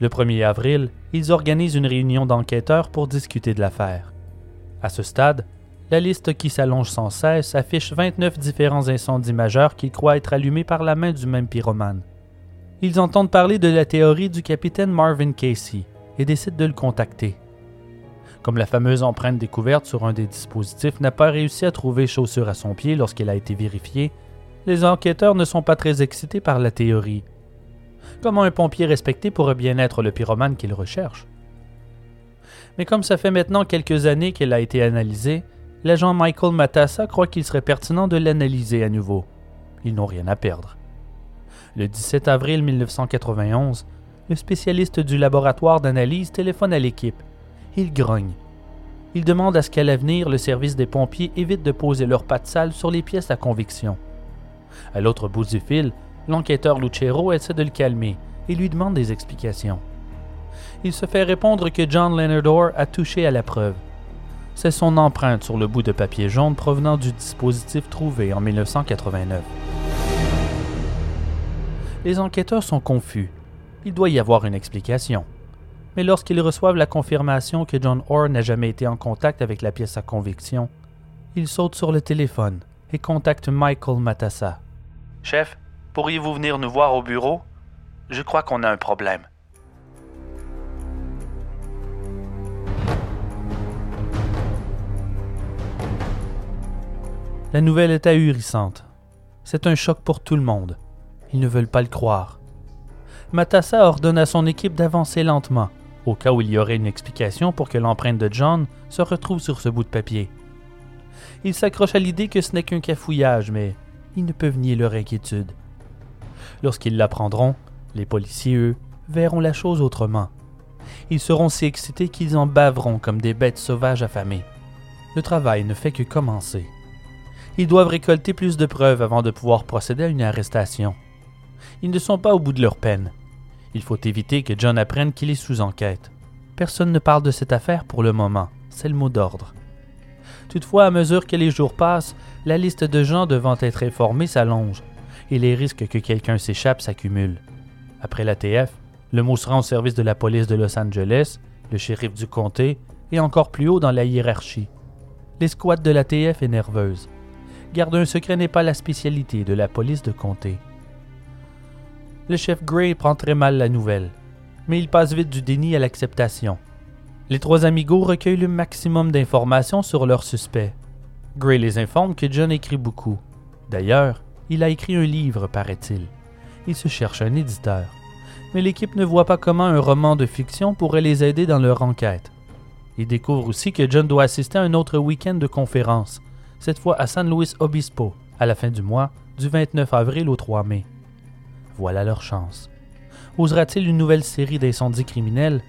Le 1er avril, ils organisent une réunion d'enquêteurs pour discuter de l'affaire. À ce stade, la liste qui s'allonge sans cesse affiche 29 différents incendies majeurs qu'ils croient être allumés par la main du même pyromane. Ils entendent parler de la théorie du capitaine Marvin Casey et décident de le contacter. Comme la fameuse empreinte découverte sur un des dispositifs n'a pas réussi à trouver chaussure à son pied lorsqu'elle a été vérifiée, les enquêteurs ne sont pas très excités par la théorie. Comment un pompier respecté pourrait bien être le pyromane qu'il recherche? Mais comme ça fait maintenant quelques années qu'elle a été analysée, l'agent Michael Matassa croit qu'il serait pertinent de l'analyser à nouveau. Ils n'ont rien à perdre. Le 17 avril 1991, le spécialiste du laboratoire d'analyse téléphone à l'équipe il grogne. Il demande à ce qu'à l'avenir, le service des pompiers évite de poser leurs pattes sales sur les pièces à conviction. À l'autre bout du fil, l'enquêteur Lucero essaie de le calmer et lui demande des explications. Il se fait répondre que John Leonard a touché à la preuve. C'est son empreinte sur le bout de papier jaune provenant du dispositif trouvé en 1989. Les enquêteurs sont confus. Il doit y avoir une explication mais lorsqu'ils reçoivent la confirmation que John Orr n'a jamais été en contact avec la pièce à conviction, ils sautent sur le téléphone et contactent Michael Matassa. Chef, pourriez-vous venir nous voir au bureau? Je crois qu'on a un problème. La nouvelle est ahurissante. C'est un choc pour tout le monde. Ils ne veulent pas le croire. Matassa ordonne à son équipe d'avancer lentement au cas où il y aurait une explication pour que l'empreinte de John se retrouve sur ce bout de papier. Ils s'accrochent à l'idée que ce n'est qu'un cafouillage, mais ils ne peuvent nier leur inquiétude. Lorsqu'ils l'apprendront, les policiers, eux, verront la chose autrement. Ils seront si excités qu'ils en baveront comme des bêtes sauvages affamées. Le travail ne fait que commencer. Ils doivent récolter plus de preuves avant de pouvoir procéder à une arrestation. Ils ne sont pas au bout de leur peine. Il faut éviter que John apprenne qu'il est sous enquête. Personne ne parle de cette affaire pour le moment, c'est le mot d'ordre. Toutefois, à mesure que les jours passent, la liste de gens devant être informés s'allonge et les risques que quelqu'un s'échappe s'accumulent. Après l'ATF, le mot sera au service de la police de Los Angeles, le shérif du comté et encore plus haut dans la hiérarchie. L'escouade de l'ATF est nerveuse. Garder un secret n'est pas la spécialité de la police de comté. Le chef Gray prend très mal la nouvelle, mais il passe vite du déni à l'acceptation. Les trois amigos recueillent le maximum d'informations sur leur suspect. Gray les informe que John écrit beaucoup. D'ailleurs, il a écrit un livre, paraît-il. Il se cherche un éditeur. Mais l'équipe ne voit pas comment un roman de fiction pourrait les aider dans leur enquête. Ils découvrent aussi que John doit assister à un autre week-end de conférence, cette fois à San Luis Obispo, à la fin du mois, du 29 avril au 3 mai. Voilà leur chance. Osera-t-il une nouvelle série d'incendies criminels?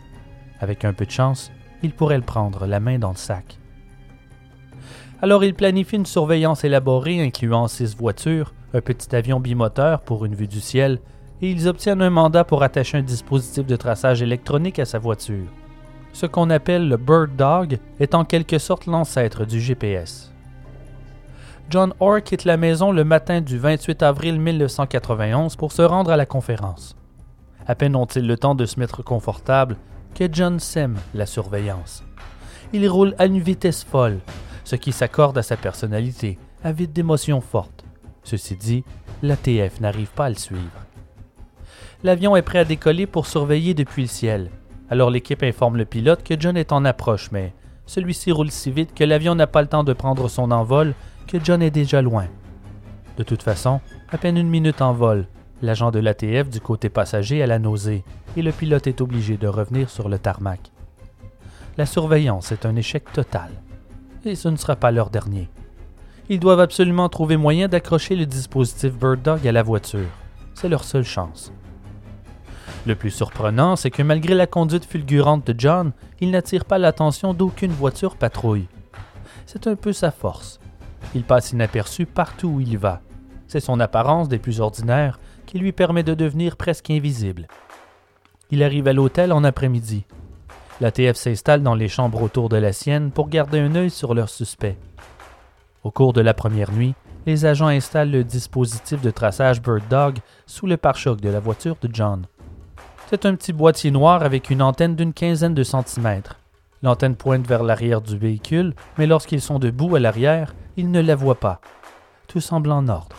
Avec un peu de chance, il pourrait le prendre la main dans le sac. Alors il planifie une surveillance élaborée incluant six voitures, un petit avion bimoteur pour une vue du ciel, et ils obtiennent un mandat pour attacher un dispositif de traçage électronique à sa voiture. Ce qu'on appelle le Bird Dog est en quelque sorte l'ancêtre du GPS. John Orr quitte la maison le matin du 28 avril 1991 pour se rendre à la conférence. À peine ont-ils le temps de se mettre confortable que John sème la surveillance. Il roule à une vitesse folle, ce qui s'accorde à sa personnalité, avide d'émotions fortes. Ceci dit, l'ATF n'arrive pas à le suivre. L'avion est prêt à décoller pour surveiller depuis le ciel. Alors l'équipe informe le pilote que John est en approche, mais celui-ci roule si vite que l'avion n'a pas le temps de prendre son envol que John est déjà loin. De toute façon, à peine une minute en vol, l'agent de l'ATF du côté passager a la nausée et le pilote est obligé de revenir sur le tarmac. La surveillance est un échec total. Et ce ne sera pas leur dernier. Ils doivent absolument trouver moyen d'accrocher le dispositif Bird Dog à la voiture. C'est leur seule chance. Le plus surprenant, c'est que malgré la conduite fulgurante de John, il n'attire pas l'attention d'aucune voiture patrouille. C'est un peu sa force. Il passe inaperçu partout où il va. C'est son apparence des plus ordinaires qui lui permet de devenir presque invisible. Il arrive à l'hôtel en après-midi. La TF s'installe dans les chambres autour de la sienne pour garder un œil sur leurs suspects. Au cours de la première nuit, les agents installent le dispositif de traçage Bird Dog sous le pare-choc de la voiture de John. C'est un petit boîtier noir avec une antenne d'une quinzaine de centimètres. L'antenne pointe vers l'arrière du véhicule, mais lorsqu'ils sont debout à l'arrière, ils ne la voient pas. Tout semble en ordre.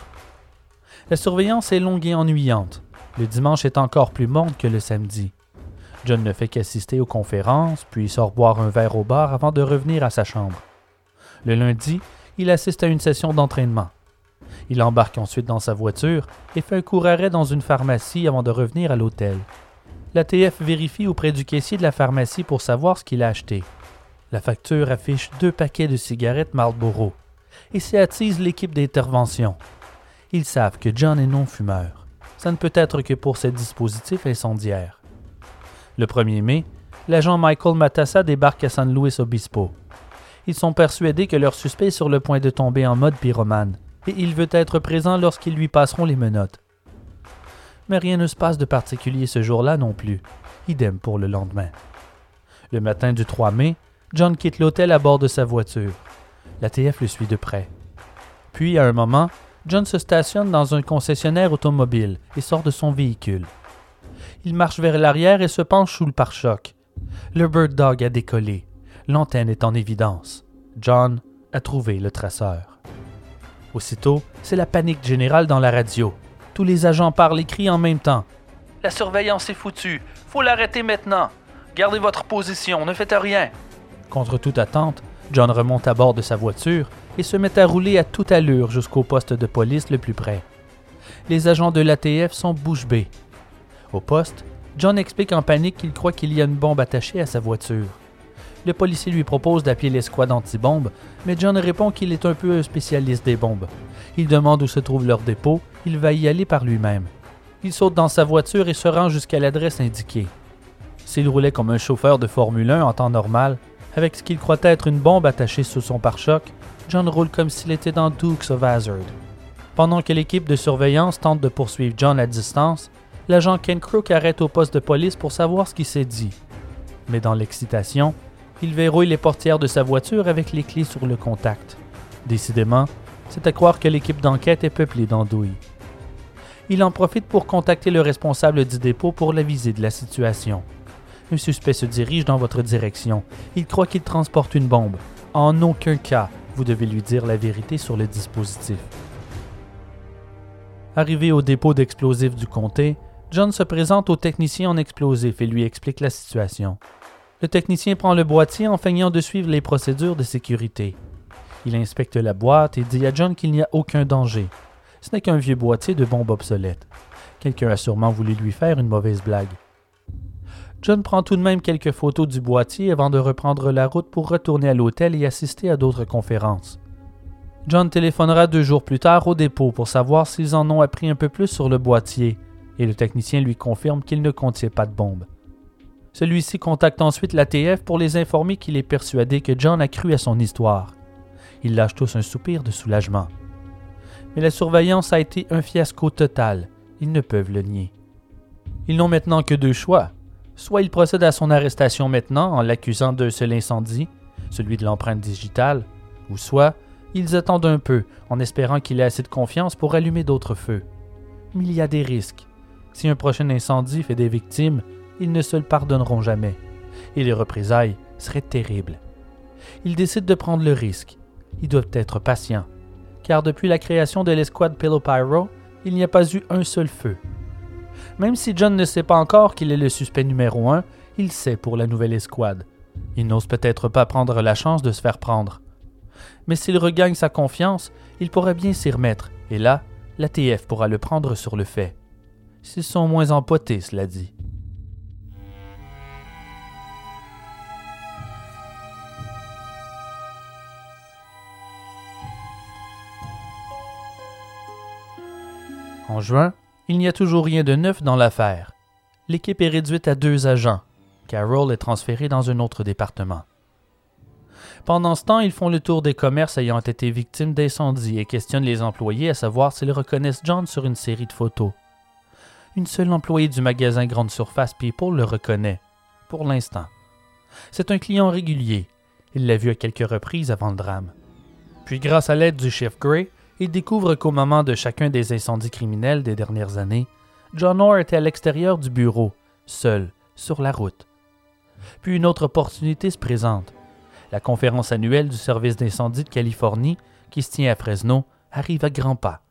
La surveillance est longue et ennuyante. Le dimanche est encore plus morne que le samedi. John ne fait qu'assister aux conférences, puis sort boire un verre au bar avant de revenir à sa chambre. Le lundi, il assiste à une session d'entraînement. Il embarque ensuite dans sa voiture et fait un court arrêt dans une pharmacie avant de revenir à l'hôtel. La TF vérifie auprès du caissier de la pharmacie pour savoir ce qu'il a acheté. La facture affiche deux paquets de cigarettes Marlboro et ça attise l'équipe d'intervention. Ils savent que John est non-fumeur. Ça ne peut être que pour ces dispositifs incendiaires. Le 1er mai, l'agent Michael Matassa débarque à San Luis Obispo. Ils sont persuadés que leur suspect est sur le point de tomber en mode pyromane, et il veut être présent lorsqu'ils lui passeront les menottes. Mais rien ne se passe de particulier ce jour-là non plus. Idem pour le lendemain. Le matin du 3 mai, John quitte l'hôtel à bord de sa voiture. La TF le suit de près. Puis, à un moment, John se stationne dans un concessionnaire automobile et sort de son véhicule. Il marche vers l'arrière et se penche sous le pare-choc. Le Bird Dog a décollé. L'antenne est en évidence. John a trouvé le traceur. Aussitôt, c'est la panique générale dans la radio. Tous les agents parlent et crient en même temps. La surveillance est foutue. Faut l'arrêter maintenant. Gardez votre position, ne faites rien. Contre toute attente, John remonte à bord de sa voiture et se met à rouler à toute allure jusqu'au poste de police le plus près. Les agents de l'ATF sont bouche bée. Au poste, John explique en panique qu'il croit qu'il y a une bombe attachée à sa voiture. Le policier lui propose d'appeler l'escouade anti-bombe, mais John répond qu'il est un peu un spécialiste des bombes. Il demande où se trouve leur dépôt, il va y aller par lui-même. Il saute dans sa voiture et se rend jusqu'à l'adresse indiquée. S'il roulait comme un chauffeur de Formule 1 en temps normal, avec ce qu'il croit être une bombe attachée sous son pare-choc, John roule comme s'il était dans Dukes of Hazzard. Pendant que l'équipe de surveillance tente de poursuivre John à distance, l'agent Ken Crook arrête au poste de police pour savoir ce qui s'est dit. Mais dans l'excitation, il verrouille les portières de sa voiture avec les clés sur le contact. Décidément, c'est à croire que l'équipe d'enquête est peuplée d'andouilles. Il en profite pour contacter le responsable du dépôt pour l'aviser de la situation. Un suspect se dirige dans votre direction. Il croit qu'il transporte une bombe. En aucun cas, vous devez lui dire la vérité sur le dispositif. Arrivé au dépôt d'explosifs du comté, John se présente au technicien en explosifs et lui explique la situation. Le technicien prend le boîtier en feignant de suivre les procédures de sécurité. Il inspecte la boîte et dit à John qu'il n'y a aucun danger. Ce n'est qu'un vieux boîtier de bombes obsolètes. Quelqu'un a sûrement voulu lui faire une mauvaise blague. John prend tout de même quelques photos du boîtier avant de reprendre la route pour retourner à l'hôtel et assister à d'autres conférences. John téléphonera deux jours plus tard au dépôt pour savoir s'ils en ont appris un peu plus sur le boîtier, et le technicien lui confirme qu'il ne contient pas de bombe. Celui-ci contacte ensuite l'ATF pour les informer qu'il est persuadé que John a cru à son histoire. Ils lâchent tous un soupir de soulagement. Mais la surveillance a été un fiasco total. Ils ne peuvent le nier. Ils n'ont maintenant que deux choix Soit il procède à son arrestation maintenant en l'accusant d'un seul incendie, celui de l'empreinte digitale, ou soit ils attendent un peu en espérant qu'il ait assez de confiance pour allumer d'autres feux. Mais il y a des risques. Si un prochain incendie fait des victimes, ils ne se le pardonneront jamais, et les représailles seraient terribles. Ils décident de prendre le risque. Ils doivent être patients, car depuis la création de l'escouade Pillow Pyro, il n'y a pas eu un seul feu, même si John ne sait pas encore qu'il est le suspect numéro un, il sait pour la nouvelle escouade. Il n'ose peut-être pas prendre la chance de se faire prendre. Mais s'il regagne sa confiance, il pourrait bien s'y remettre, et là, l'ATF pourra le prendre sur le fait. S'ils sont moins empotés, cela dit. En juin, il n'y a toujours rien de neuf dans l'affaire. L'équipe est réduite à deux agents. Carroll est transféré dans un autre département. Pendant ce temps, ils font le tour des commerces ayant été victimes d'incendies et questionnent les employés à savoir s'ils reconnaissent John sur une série de photos. Une seule employée du magasin Grande Surface People le reconnaît, pour l'instant. C'est un client régulier. Il l'a vu à quelques reprises avant le drame. Puis, grâce à l'aide du chef Gray, il découvre qu'au moment de chacun des incendies criminels des dernières années, John Orr était à l'extérieur du bureau, seul, sur la route. Puis une autre opportunité se présente. La conférence annuelle du service d'incendie de Californie, qui se tient à Fresno, arrive à grands pas.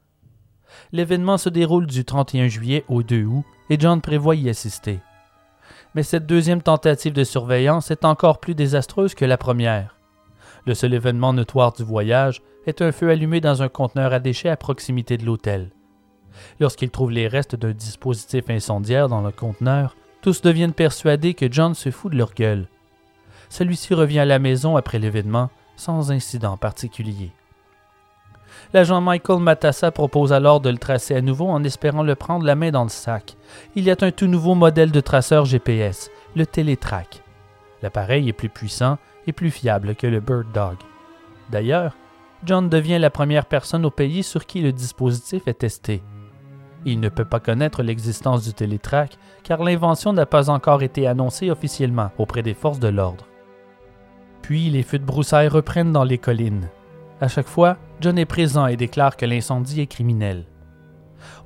L'événement se déroule du 31 juillet au 2 août et John prévoit y assister. Mais cette deuxième tentative de surveillance est encore plus désastreuse que la première. Le seul événement notoire du voyage est un feu allumé dans un conteneur à déchets à proximité de l'hôtel. Lorsqu'ils trouvent les restes d'un dispositif incendiaire dans le conteneur, tous deviennent persuadés que John se fout de leur gueule. Celui-ci revient à la maison après l'événement, sans incident particulier. L'agent Michael Matassa propose alors de le tracer à nouveau en espérant le prendre la main dans le sac. Il y a un tout nouveau modèle de traceur GPS, le Teletrack. L'appareil est plus puissant et plus fiable que le Bird Dog. D'ailleurs, John devient la première personne au pays sur qui le dispositif est testé. Il ne peut pas connaître l'existence du télétrack car l'invention n'a pas encore été annoncée officiellement auprès des forces de l'ordre. Puis les feux de broussailles reprennent dans les collines. À chaque fois, John est présent et déclare que l'incendie est criminel.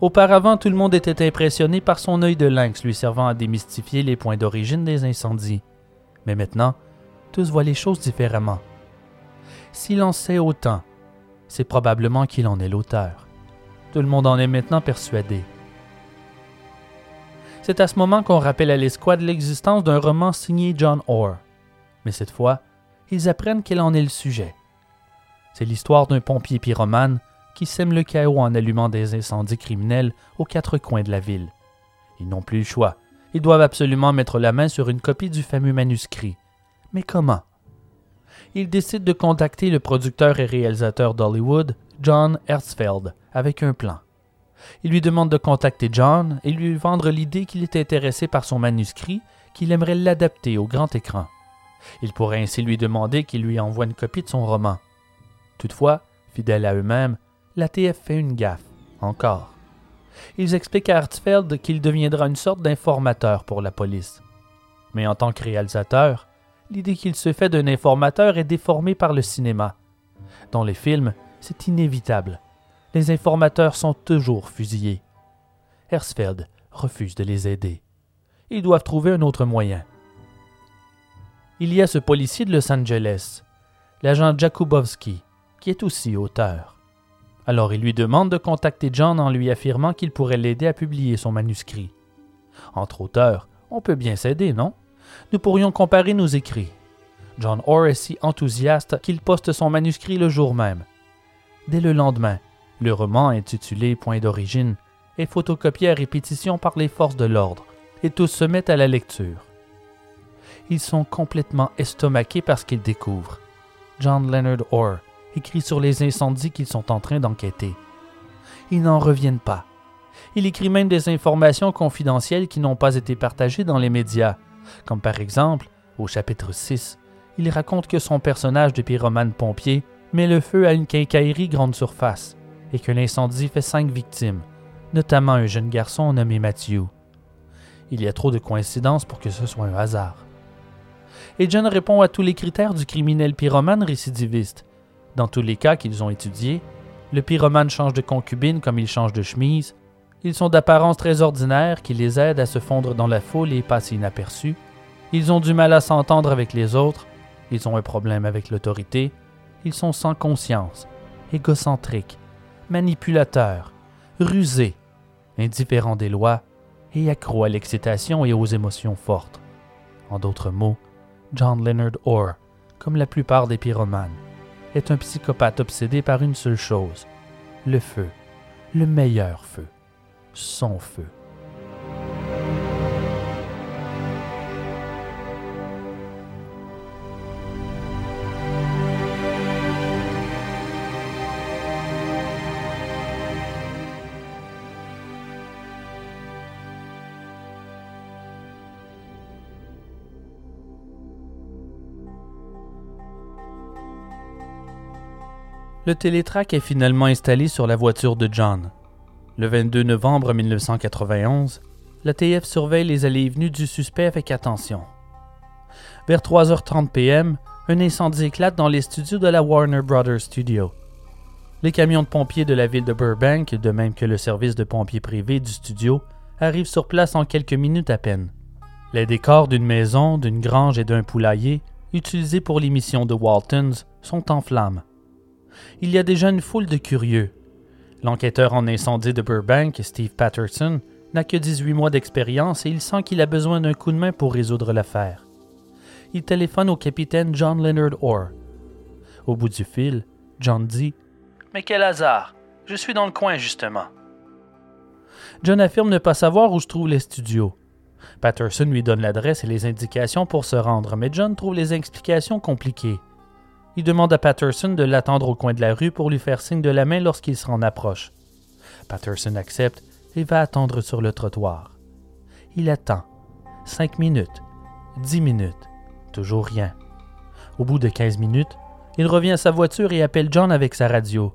Auparavant, tout le monde était impressionné par son œil de lynx lui servant à démystifier les points d'origine des incendies. Mais maintenant, tous voient les choses différemment. S'il en sait autant, c'est probablement qu'il en est l'auteur. Tout le monde en est maintenant persuadé. C'est à ce moment qu'on rappelle à l'escouade l'existence d'un roman signé John Orr. Mais cette fois, ils apprennent quel en est le sujet. C'est l'histoire d'un pompier pyromane qui sème le chaos en allumant des incendies criminels aux quatre coins de la ville. Ils n'ont plus le choix. Ils doivent absolument mettre la main sur une copie du fameux manuscrit. Mais comment? Il décide de contacter le producteur et réalisateur d'Hollywood, John Hertzfeld, avec un plan. Il lui demande de contacter John et lui vendre l'idée qu'il est intéressé par son manuscrit, qu'il aimerait l'adapter au grand écran. Il pourrait ainsi lui demander qu'il lui envoie une copie de son roman. Toutefois, fidèles à eux-mêmes, l'ATF fait une gaffe, encore. Ils expliquent à Hertzfeld qu'il deviendra une sorte d'informateur pour la police. Mais en tant que réalisateur, l'idée qu'il se fait d'un informateur est déformée par le cinéma. Dans les films, c'est inévitable. Les informateurs sont toujours fusillés. Hersfeld refuse de les aider. Ils doivent trouver un autre moyen. Il y a ce policier de Los Angeles, l'agent Jakubowski, qui est aussi auteur. Alors il lui demande de contacter John en lui affirmant qu'il pourrait l'aider à publier son manuscrit. Entre auteurs, on peut bien s'aider, non? Nous pourrions comparer nos écrits. John Orr est si enthousiaste qu'il poste son manuscrit le jour même. Dès le lendemain, le roman intitulé Point d'origine est photocopié à répétition par les forces de l'ordre, et tous se mettent à la lecture. Ils sont complètement estomaqués par ce qu'ils découvrent. John Leonard Orr écrit sur les incendies qu'ils sont en train d'enquêter. Ils n'en reviennent pas. Il écrit même des informations confidentielles qui n'ont pas été partagées dans les médias, comme par exemple, au chapitre 6, il raconte que son personnage de pyromane pompier met le feu à une quincaillerie grande surface et que l'incendie fait cinq victimes, notamment un jeune garçon nommé Matthew. Il y a trop de coïncidences pour que ce soit un hasard. Et John répond à tous les critères du criminel pyromane récidiviste. Dans tous les cas qu'ils ont étudiés, le pyromane change de concubine comme il change de chemise, ils sont d'apparence très ordinaire qui les aide à se fondre dans la foule et passer inaperçus. Ils ont du mal à s'entendre avec les autres. Ils ont un problème avec l'autorité. Ils sont sans conscience, égocentriques, manipulateurs, rusés, indifférents des lois et accros à l'excitation et aux émotions fortes. En d'autres mots, John Leonard Orr, comme la plupart des pyromanes, est un psychopathe obsédé par une seule chose, le feu, le meilleur feu, son feu. Le télétrack est finalement installé sur la voiture de John. Le 22 novembre 1991, la TF surveille les allées et venues du suspect avec attention. Vers 3h30 p.m., un incendie éclate dans les studios de la Warner Brothers Studio. Les camions de pompiers de la ville de Burbank, de même que le service de pompiers privé du studio, arrivent sur place en quelques minutes à peine. Les décors d'une maison, d'une grange et d'un poulailler, utilisés pour l'émission de Waltons, sont en flammes il y a déjà une foule de curieux. L'enquêteur en incendie de Burbank, Steve Patterson, n'a que 18 mois d'expérience et il sent qu'il a besoin d'un coup de main pour résoudre l'affaire. Il téléphone au capitaine John Leonard Orr. Au bout du fil, John dit Mais quel hasard Je suis dans le coin, justement. John affirme ne pas savoir où se trouvent les studios. Patterson lui donne l'adresse et les indications pour se rendre, mais John trouve les explications compliquées. Il demande à Patterson de l'attendre au coin de la rue pour lui faire signe de la main lorsqu'il s'en approche. Patterson accepte et va attendre sur le trottoir. Il attend. Cinq minutes. Dix minutes. Toujours rien. Au bout de quinze minutes, il revient à sa voiture et appelle John avec sa radio.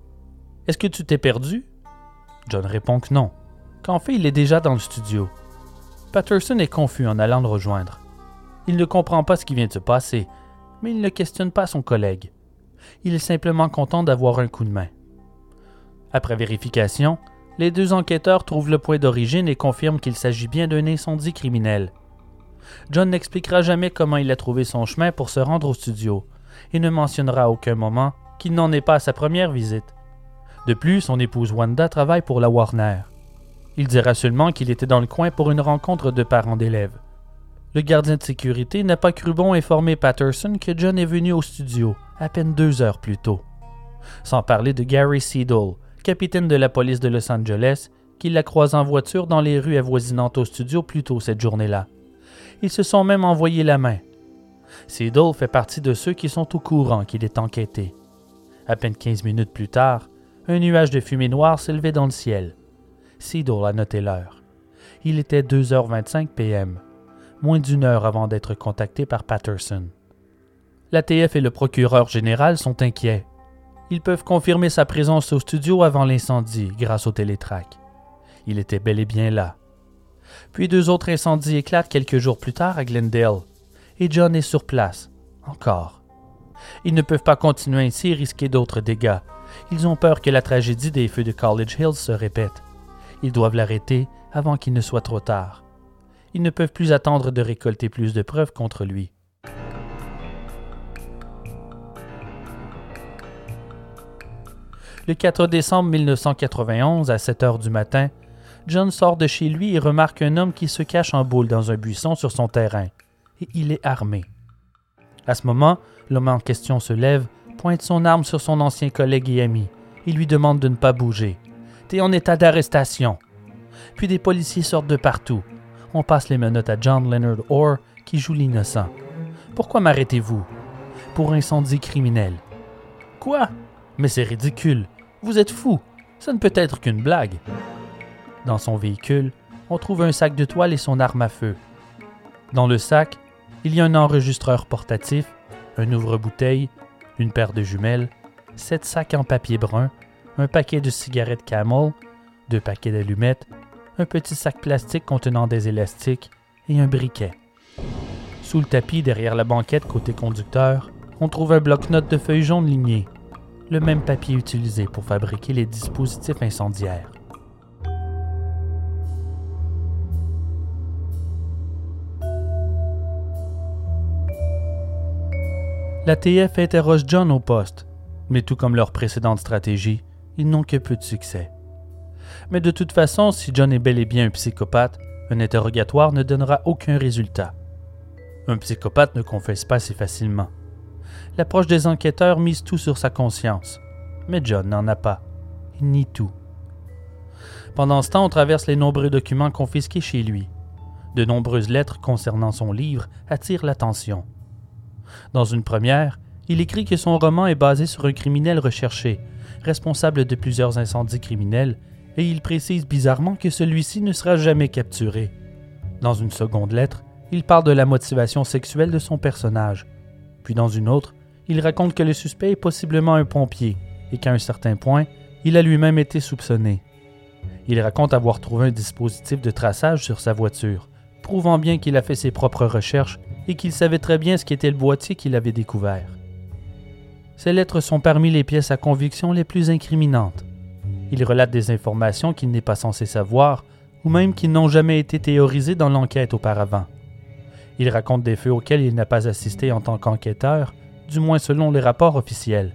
Est-ce que tu t'es perdu? John répond que non, qu'en fait il est déjà dans le studio. Patterson est confus en allant le rejoindre. Il ne comprend pas ce qui vient de se passer mais il ne questionne pas son collègue. Il est simplement content d'avoir un coup de main. Après vérification, les deux enquêteurs trouvent le point d'origine et confirment qu'il s'agit bien d'un incendie criminel. John n'expliquera jamais comment il a trouvé son chemin pour se rendre au studio et ne mentionnera à aucun moment qu'il n'en est pas à sa première visite. De plus, son épouse Wanda travaille pour la Warner. Il dira seulement qu'il était dans le coin pour une rencontre de parents d'élèves le gardien de sécurité n'a pas cru bon informer Patterson que John est venu au studio à peine deux heures plus tôt. Sans parler de Gary Seedle, capitaine de la police de Los Angeles, qui l'a croisé en voiture dans les rues avoisinantes au studio plus tôt cette journée-là. Ils se sont même envoyé la main. Seedle fait partie de ceux qui sont au courant qu'il est enquêté. À peine quinze minutes plus tard, un nuage de fumée noire s'élevait dans le ciel. Seedle a noté l'heure. Il était 2h25 p.m moins d'une heure avant d'être contacté par Patterson. L'ATF et le procureur général sont inquiets. Ils peuvent confirmer sa présence au studio avant l'incendie grâce au télétrack. Il était bel et bien là. Puis deux autres incendies éclatent quelques jours plus tard à Glendale, et John est sur place, encore. Ils ne peuvent pas continuer ainsi et risquer d'autres dégâts. Ils ont peur que la tragédie des feux de College Hill se répète. Ils doivent l'arrêter avant qu'il ne soit trop tard ils ne peuvent plus attendre de récolter plus de preuves contre lui. Le 4 décembre 1991, à 7 heures du matin, John sort de chez lui et remarque un homme qui se cache en boule dans un buisson sur son terrain. Et il est armé. À ce moment, l'homme en question se lève, pointe son arme sur son ancien collègue et ami, et lui demande de ne pas bouger. T'es en état d'arrestation. Puis des policiers sortent de partout, on passe les menottes à John Leonard Orr qui joue l'innocent. Pourquoi m'arrêtez-vous Pour incendie criminel. Quoi? Mais c'est ridicule. Vous êtes fou. Ça ne peut être qu'une blague. Dans son véhicule, on trouve un sac de toile et son arme à feu. Dans le sac, il y a un enregistreur portatif, un ouvre-bouteille, une paire de jumelles, sept sacs en papier brun, un paquet de cigarettes Camel, deux paquets d'allumettes, un petit sac plastique contenant des élastiques et un briquet. Sous le tapis, derrière la banquette côté conducteur, on trouve un bloc-notes de feuilles jaunes lignées, le même papier utilisé pour fabriquer les dispositifs incendiaires. La TF interroge John au poste, mais tout comme leur précédente stratégie, ils n'ont que peu de succès. Mais de toute façon, si John est bel et bien un psychopathe, un interrogatoire ne donnera aucun résultat. Un psychopathe ne confesse pas si facilement. L'approche des enquêteurs mise tout sur sa conscience. Mais John n'en a pas. Ni tout. Pendant ce temps, on traverse les nombreux documents confisqués chez lui. De nombreuses lettres concernant son livre attirent l'attention. Dans une première, il écrit que son roman est basé sur un criminel recherché, responsable de plusieurs incendies criminels, et il précise bizarrement que celui-ci ne sera jamais capturé. Dans une seconde lettre, il parle de la motivation sexuelle de son personnage. Puis dans une autre, il raconte que le suspect est possiblement un pompier et qu'à un certain point, il a lui-même été soupçonné. Il raconte avoir trouvé un dispositif de traçage sur sa voiture, prouvant bien qu'il a fait ses propres recherches et qu'il savait très bien ce qu'était le boîtier qu'il avait découvert. Ces lettres sont parmi les pièces à conviction les plus incriminantes. Il relate des informations qu'il n'est pas censé savoir ou même qui n'ont jamais été théorisées dans l'enquête auparavant. Il raconte des feux auxquels il n'a pas assisté en tant qu'enquêteur, du moins selon les rapports officiels.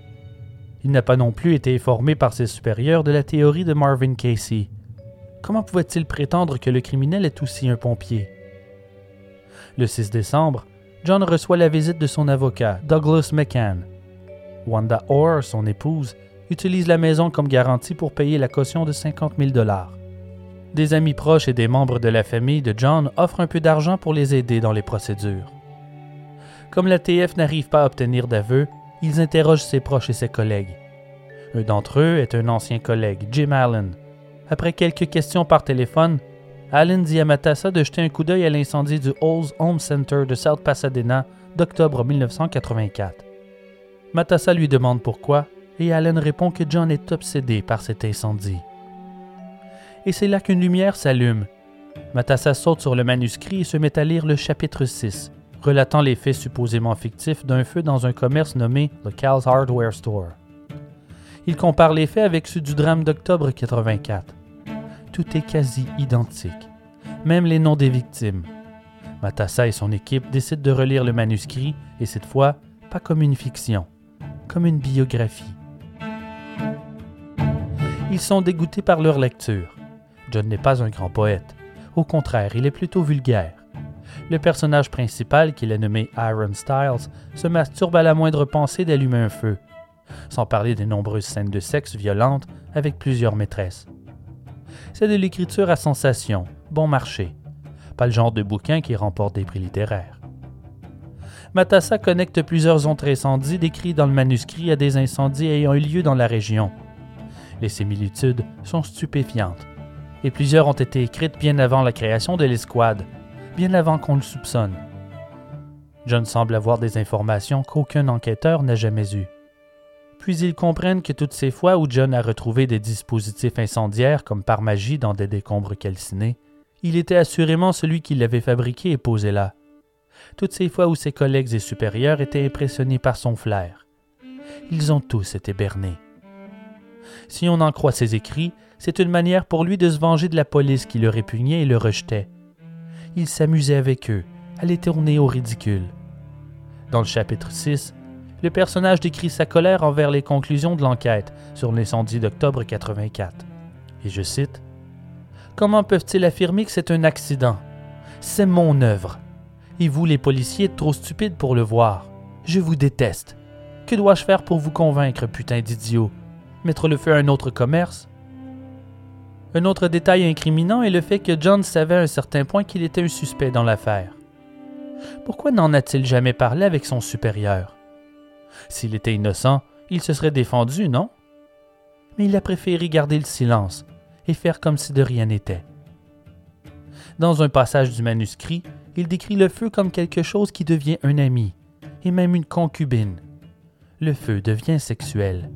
Il n'a pas non plus été informé par ses supérieurs de la théorie de Marvin Casey. Comment pouvait-il prétendre que le criminel est aussi un pompier? Le 6 décembre, John reçoit la visite de son avocat, Douglas McCann. Wanda Orr, son épouse, utilise la maison comme garantie pour payer la caution de 50 000 dollars. Des amis proches et des membres de la famille de John offrent un peu d'argent pour les aider dans les procédures. Comme la TF n'arrive pas à obtenir d'aveu, ils interrogent ses proches et ses collègues. Un d'entre eux est un ancien collègue, Jim Allen. Après quelques questions par téléphone, Allen dit à Matassa de jeter un coup d'œil à l'incendie du Halls Home Center de South Pasadena d'octobre 1984. Matassa lui demande pourquoi, et Allen répond que John est obsédé par cet incendie et c'est là qu'une lumière s'allume. Matassa saute sur le manuscrit et se met à lire le chapitre 6, relatant les faits supposément fictifs d'un feu dans un commerce nommé The Cal's Hardware Store. Il compare les faits avec ceux du drame d'octobre 84. Tout est quasi identique, même les noms des victimes. Matassa et son équipe décident de relire le manuscrit, et cette fois, pas comme une fiction, comme une biographie. Ils sont dégoûtés par leur lecture. John n'est pas un grand poète. Au contraire, il est plutôt vulgaire. Le personnage principal, qu'il a nommé Iron Styles, se masturbe à la moindre pensée d'allumer un feu, sans parler des nombreuses scènes de sexe violentes avec plusieurs maîtresses. C'est de l'écriture à sensation, bon marché, pas le genre de bouquin qui remporte des prix littéraires. Matassa connecte plusieurs autres incendies décrits dans le manuscrit à des incendies ayant eu lieu dans la région. Les similitudes sont stupéfiantes et plusieurs ont été écrites bien avant la création de l'escouade, bien avant qu'on le soupçonne. John semble avoir des informations qu'aucun enquêteur n'a jamais eues. Puis ils comprennent que toutes ces fois où John a retrouvé des dispositifs incendiaires comme par magie dans des décombres calcinés, il était assurément celui qui l'avait fabriqué et posé là. Toutes ces fois où ses collègues et supérieurs étaient impressionnés par son flair. Ils ont tous été bernés. Si on en croit ses écrits, c'est une manière pour lui de se venger de la police qui le répugnait et le rejetait. Il s'amusait avec eux, à les tourner au ridicule. Dans le chapitre 6, le personnage décrit sa colère envers les conclusions de l'enquête sur l'incendie d'octobre 84. Et je cite Comment peuvent-ils affirmer que c'est un accident? C'est mon œuvre. Et vous, les policiers, trop stupides pour le voir. Je vous déteste. Que dois-je faire pour vous convaincre, putain d'idiot? Mettre le feu à un autre commerce? Un autre détail incriminant est le fait que John savait à un certain point qu'il était un suspect dans l'affaire. Pourquoi n'en a-t-il jamais parlé avec son supérieur? S'il était innocent, il se serait défendu, non? Mais il a préféré garder le silence et faire comme si de rien n'était. Dans un passage du manuscrit, il décrit le feu comme quelque chose qui devient un ami, et même une concubine. Le feu devient sexuel.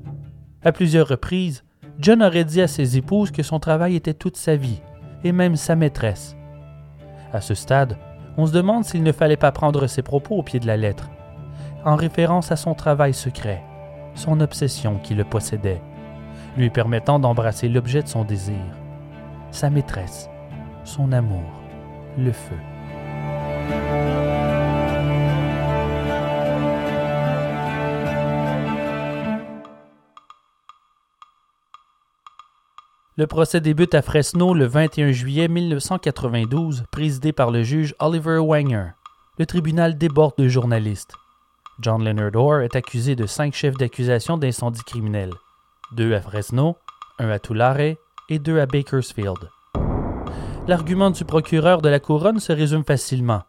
À plusieurs reprises, John aurait dit à ses épouses que son travail était toute sa vie, et même sa maîtresse. À ce stade, on se demande s'il ne fallait pas prendre ses propos au pied de la lettre, en référence à son travail secret, son obsession qui le possédait, lui permettant d'embrasser l'objet de son désir, sa maîtresse, son amour, le feu. Le procès débute à Fresno le 21 juillet 1992, présidé par le juge Oliver Wanger. Le tribunal déborde de journalistes. John Leonard Orr est accusé de cinq chefs d'accusation d'incendie criminel, deux à Fresno, un à Tulare et deux à Bakersfield. L'argument du procureur de la couronne se résume facilement.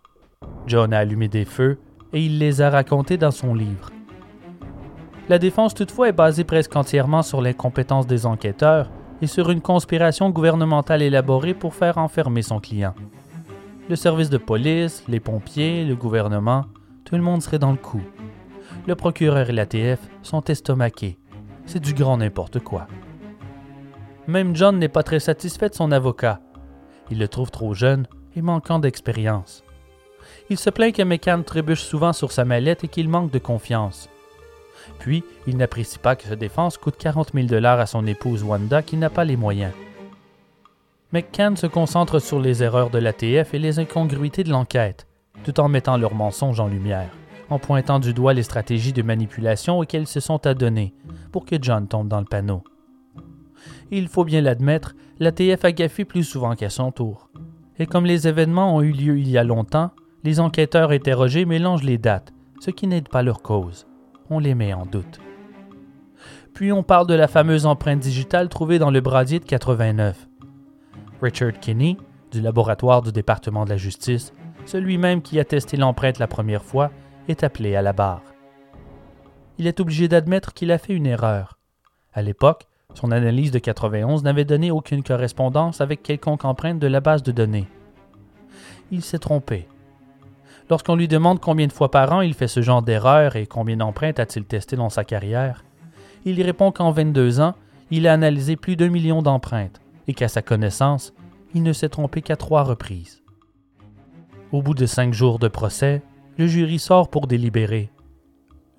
John a allumé des feux et il les a racontés dans son livre. La défense toutefois est basée presque entièrement sur l'incompétence des enquêteurs et sur une conspiration gouvernementale élaborée pour faire enfermer son client. Le service de police, les pompiers, le gouvernement, tout le monde serait dans le coup. Le procureur et l'ATF sont estomaqués. C'est du grand n'importe quoi. Même John n'est pas très satisfait de son avocat. Il le trouve trop jeune et manquant d'expérience. Il se plaint que McCann trébuche souvent sur sa mallette et qu'il manque de confiance. Puis, il n'apprécie pas que sa défense coûte 40 000 dollars à son épouse Wanda qui n'a pas les moyens. McCann se concentre sur les erreurs de l'ATF et les incongruités de l'enquête, tout en mettant leurs mensonges en lumière, en pointant du doigt les stratégies de manipulation auxquelles se sont adonnées pour que John tombe dans le panneau. Il faut bien l'admettre, l'ATF a gaffé plus souvent qu'à son tour. Et comme les événements ont eu lieu il y a longtemps, les enquêteurs interrogés mélangent les dates, ce qui n'aide pas leur cause. On les met en doute. Puis on parle de la fameuse empreinte digitale trouvée dans le brasier de 89. Richard Kinney, du laboratoire du département de la justice, celui-même qui a testé l'empreinte la première fois, est appelé à la barre. Il est obligé d'admettre qu'il a fait une erreur. À l'époque, son analyse de 91 n'avait donné aucune correspondance avec quelconque empreinte de la base de données. Il s'est trompé. Lorsqu'on lui demande combien de fois par an il fait ce genre d'erreur et combien d'empreintes a-t-il testé dans sa carrière, il répond qu'en 22 ans, il a analysé plus d'un million d'empreintes et qu'à sa connaissance, il ne s'est trompé qu'à trois reprises. Au bout de cinq jours de procès, le jury sort pour délibérer.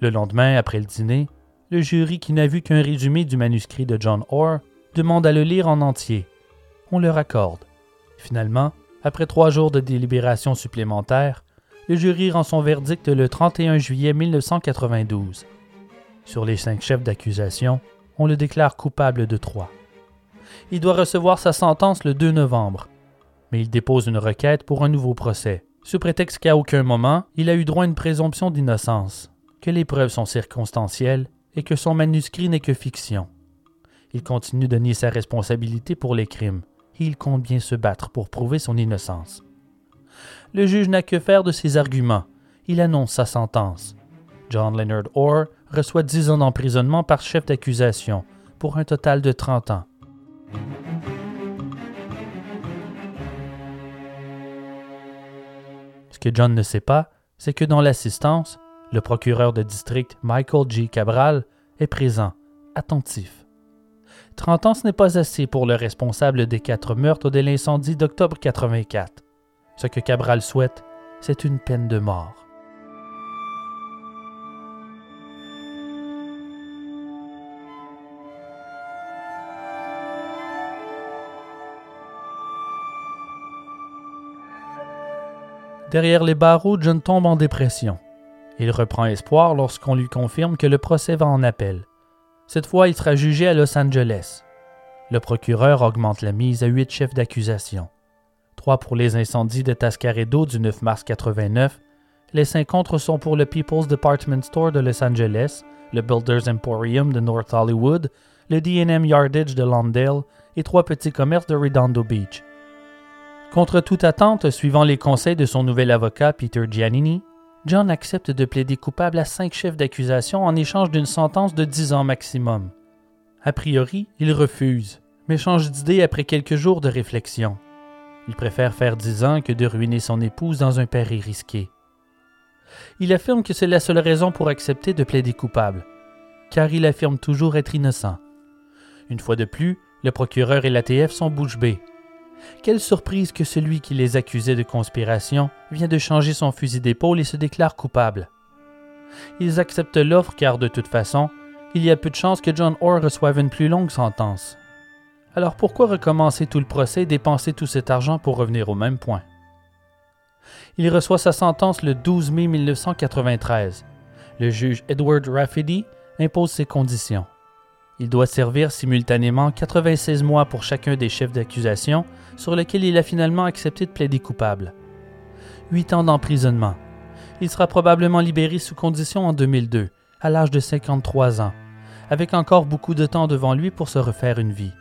Le lendemain, après le dîner, le jury, qui n'a vu qu'un résumé du manuscrit de John Orr, demande à le lire en entier. On leur accorde. Finalement, après trois jours de délibération supplémentaires, le jury rend son verdict le 31 juillet 1992. Sur les cinq chefs d'accusation, on le déclare coupable de trois. Il doit recevoir sa sentence le 2 novembre, mais il dépose une requête pour un nouveau procès, sous prétexte qu'à aucun moment il a eu droit à une présomption d'innocence, que les preuves sont circonstancielles et que son manuscrit n'est que fiction. Il continue de nier sa responsabilité pour les crimes et il compte bien se battre pour prouver son innocence. Le juge n'a que faire de ses arguments. Il annonce sa sentence. John Leonard Orr reçoit 10 ans d'emprisonnement par chef d'accusation, pour un total de 30 ans. Ce que John ne sait pas, c'est que dans l'assistance, le procureur de district Michael G. Cabral est présent, attentif. 30 ans, ce n'est pas assez pour le responsable des quatre meurtres de l'incendie d'octobre 84. Ce que Cabral souhaite, c'est une peine de mort. Derrière les barreaux, John tombe en dépression. Il reprend espoir lorsqu'on lui confirme que le procès va en appel. Cette fois, il sera jugé à Los Angeles. Le procureur augmente la mise à huit chefs d'accusation. Pour les incendies de Tascaredo du 9 mars 89. Les cinq autres sont pour le People's Department Store de Los Angeles, le Builders Emporium de North Hollywood, le D&M Yardage de Lawndale et trois petits commerces de Redondo Beach. Contre toute attente, suivant les conseils de son nouvel avocat Peter Giannini, John accepte de plaider coupable à cinq chefs d'accusation en échange d'une sentence de dix ans maximum. A priori, il refuse, mais change d'idée après quelques jours de réflexion. Il préfère faire dix ans que de ruiner son épouse dans un pari risqué. Il affirme que c'est la seule raison pour accepter de plaider coupable, car il affirme toujours être innocent. Une fois de plus, le procureur et l'ATF sont bouche bée. Quelle surprise que celui qui les accusait de conspiration vient de changer son fusil d'épaule et se déclare coupable. Ils acceptent l'offre car de toute façon, il y a peu de chances que John Orr reçoive une plus longue sentence. Alors pourquoi recommencer tout le procès et dépenser tout cet argent pour revenir au même point? Il reçoit sa sentence le 12 mai 1993. Le juge Edward Rafferty impose ses conditions. Il doit servir simultanément 96 mois pour chacun des chefs d'accusation sur lesquels il a finalement accepté de plaider coupable. Huit ans d'emprisonnement. Il sera probablement libéré sous condition en 2002, à l'âge de 53 ans, avec encore beaucoup de temps devant lui pour se refaire une vie.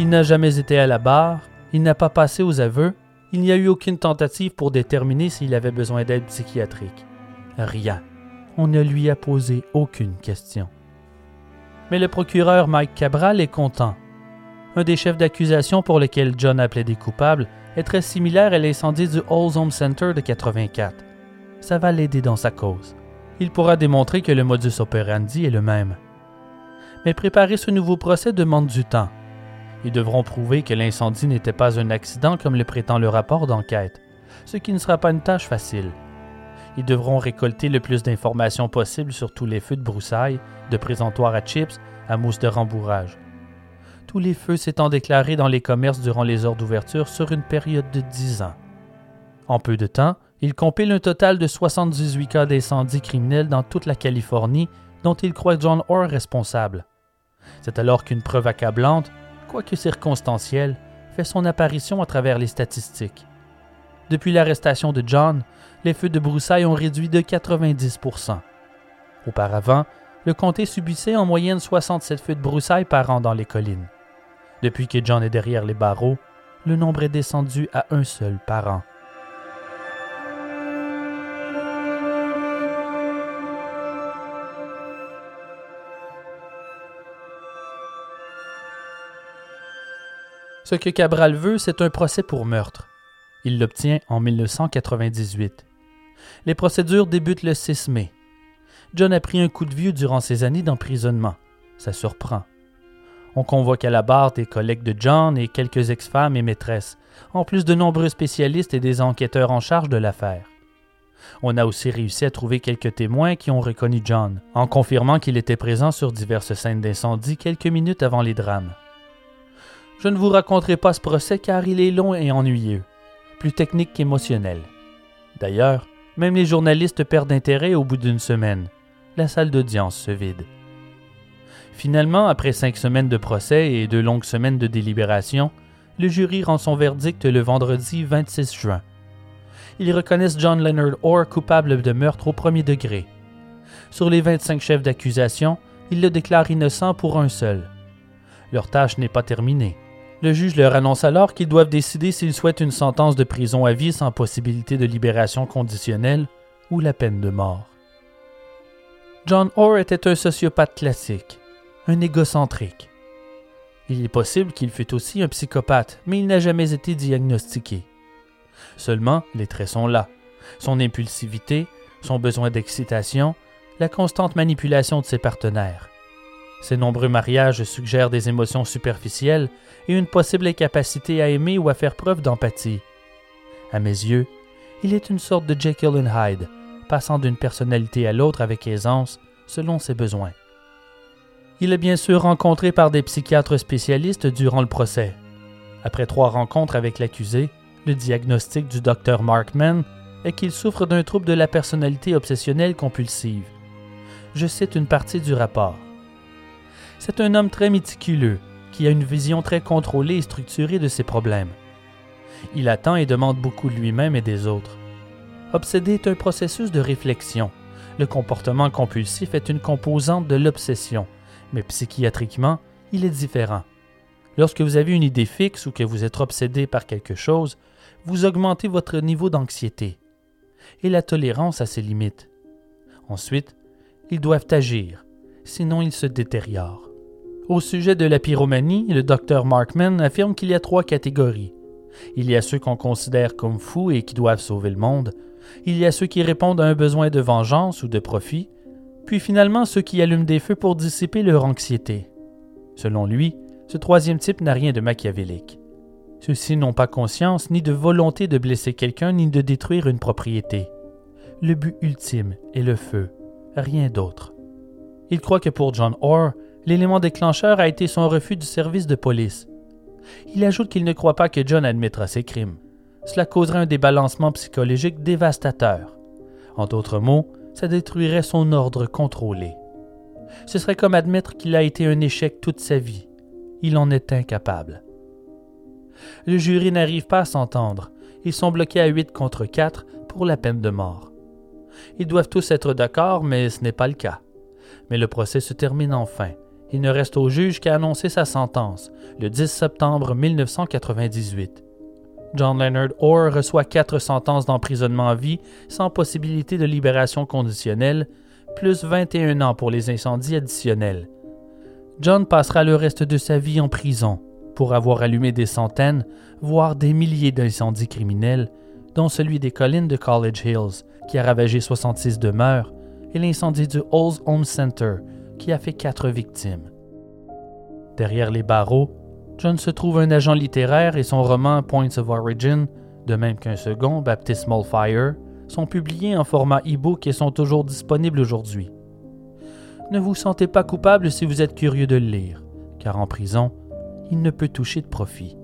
Il n'a jamais été à la barre, il n'a pas passé aux aveux, il n'y a eu aucune tentative pour déterminer s'il avait besoin d'aide psychiatrique. Rien. On ne lui a posé aucune question. Mais le procureur Mike Cabral est content. Un des chefs d'accusation pour lequel John a plaidé coupable est très similaire à l'incendie du Halls Home Center de 84. Ça va l'aider dans sa cause. Il pourra démontrer que le modus operandi est le même. Mais préparer ce nouveau procès demande du temps. Ils devront prouver que l'incendie n'était pas un accident comme le prétend le rapport d'enquête, ce qui ne sera pas une tâche facile. Ils devront récolter le plus d'informations possible sur tous les feux de broussailles, de présentoirs à chips à mousse de rembourrage. Tous les feux s'étant déclarés dans les commerces durant les heures d'ouverture sur une période de 10 ans. En peu de temps, ils compilent un total de 78 cas d'incendie criminels dans toute la Californie dont ils croient John Orr responsable. C'est alors qu'une preuve accablante, quoique circonstancielle, fait son apparition à travers les statistiques. Depuis l'arrestation de John, les feux de broussailles ont réduit de 90% Auparavant, le comté subissait en moyenne 67 feux de broussailles par an dans les collines. Depuis que John est derrière les barreaux, le nombre est descendu à un seul par an. Ce que Cabral veut, c'est un procès pour meurtre. Il l'obtient en 1998. Les procédures débutent le 6 mai. John a pris un coup de vieux durant ses années d'emprisonnement. Ça surprend. On convoque à la barre des collègues de John et quelques ex-femmes et maîtresses, en plus de nombreux spécialistes et des enquêteurs en charge de l'affaire. On a aussi réussi à trouver quelques témoins qui ont reconnu John, en confirmant qu'il était présent sur diverses scènes d'incendie quelques minutes avant les drames. Je ne vous raconterai pas ce procès car il est long et ennuyeux, plus technique qu'émotionnel. D'ailleurs, même les journalistes perdent intérêt au bout d'une semaine. La salle d'audience se vide. Finalement, après cinq semaines de procès et deux longues semaines de délibération, le jury rend son verdict le vendredi 26 juin. Ils reconnaissent John Leonard Orr coupable de meurtre au premier degré. Sur les 25 chefs d'accusation, ils le déclarent innocent pour un seul. Leur tâche n'est pas terminée. Le juge leur annonce alors qu'ils doivent décider s'ils souhaitent une sentence de prison à vie sans possibilité de libération conditionnelle ou la peine de mort. John Orr était un sociopathe classique un égocentrique. Il est possible qu'il fût aussi un psychopathe, mais il n'a jamais été diagnostiqué. Seulement, les traits sont là. Son impulsivité, son besoin d'excitation, la constante manipulation de ses partenaires. Ses nombreux mariages suggèrent des émotions superficielles une possible incapacité à aimer ou à faire preuve d'empathie. À mes yeux, il est une sorte de Jekyll and Hyde, passant d'une personnalité à l'autre avec aisance selon ses besoins. Il est bien sûr rencontré par des psychiatres spécialistes durant le procès. Après trois rencontres avec l'accusé, le diagnostic du docteur Markman est qu'il souffre d'un trouble de la personnalité obsessionnelle compulsive. Je cite une partie du rapport. C'est un homme très méticuleux, qui a une vision très contrôlée et structurée de ses problèmes. Il attend et demande beaucoup de lui-même et des autres. Obsédé est un processus de réflexion. Le comportement compulsif est une composante de l'obsession mais psychiatriquement, il est différent. Lorsque vous avez une idée fixe ou que vous êtes obsédé par quelque chose, vous augmentez votre niveau d'anxiété. Et la tolérance a ses limites. Ensuite, ils doivent agir, sinon ils se détériorent. Au sujet de la pyromanie, le docteur Markman affirme qu'il y a trois catégories. Il y a ceux qu'on considère comme fous et qui doivent sauver le monde. Il y a ceux qui répondent à un besoin de vengeance ou de profit puis finalement ceux qui allument des feux pour dissiper leur anxiété. Selon lui, ce troisième type n'a rien de machiavélique. Ceux-ci n'ont pas conscience ni de volonté de blesser quelqu'un ni de détruire une propriété. Le but ultime est le feu, rien d'autre. Il croit que pour John Orr, l'élément déclencheur a été son refus du service de police. Il ajoute qu'il ne croit pas que John admettra ses crimes. Cela causerait un débalancement psychologique dévastateur. En d'autres mots, ça détruirait son ordre contrôlé. Ce serait comme admettre qu'il a été un échec toute sa vie. Il en est incapable. Le jury n'arrive pas à s'entendre. Ils sont bloqués à 8 contre 4 pour la peine de mort. Ils doivent tous être d'accord, mais ce n'est pas le cas. Mais le procès se termine enfin. Il ne reste au juge qu'à annoncer sa sentence, le 10 septembre 1998. John Leonard Orr reçoit quatre sentences d'emprisonnement à vie sans possibilité de libération conditionnelle, plus 21 ans pour les incendies additionnels. John passera le reste de sa vie en prison pour avoir allumé des centaines, voire des milliers d'incendies criminels, dont celui des collines de College Hills, qui a ravagé 66 demeures, et l'incendie du Halls Home Center, qui a fait quatre victimes. Derrière les barreaux, John se trouve un agent littéraire et son roman Points of Origin, de même qu'un second, Baptismal Fire, sont publiés en format e-book et sont toujours disponibles aujourd'hui. Ne vous sentez pas coupable si vous êtes curieux de le lire, car en prison, il ne peut toucher de profit.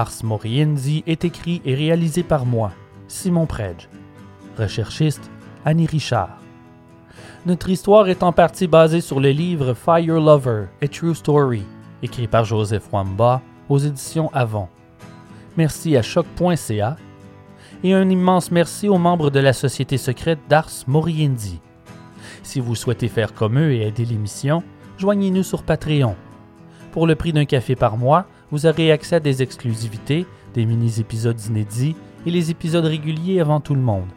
Ars Moriendi est écrit et réalisé par moi, Simon Predge. Recherchiste, Annie Richard. Notre histoire est en partie basée sur le livre Fire Lover, A True Story, écrit par Joseph Wamba aux éditions Avon. Merci à choc.ca et un immense merci aux membres de la société secrète d'Ars Moriendi. Si vous souhaitez faire comme eux et aider l'émission, joignez-nous sur Patreon. Pour le prix d'un café par mois, vous aurez accès à des exclusivités, des mini-épisodes inédits et les épisodes réguliers avant tout le monde.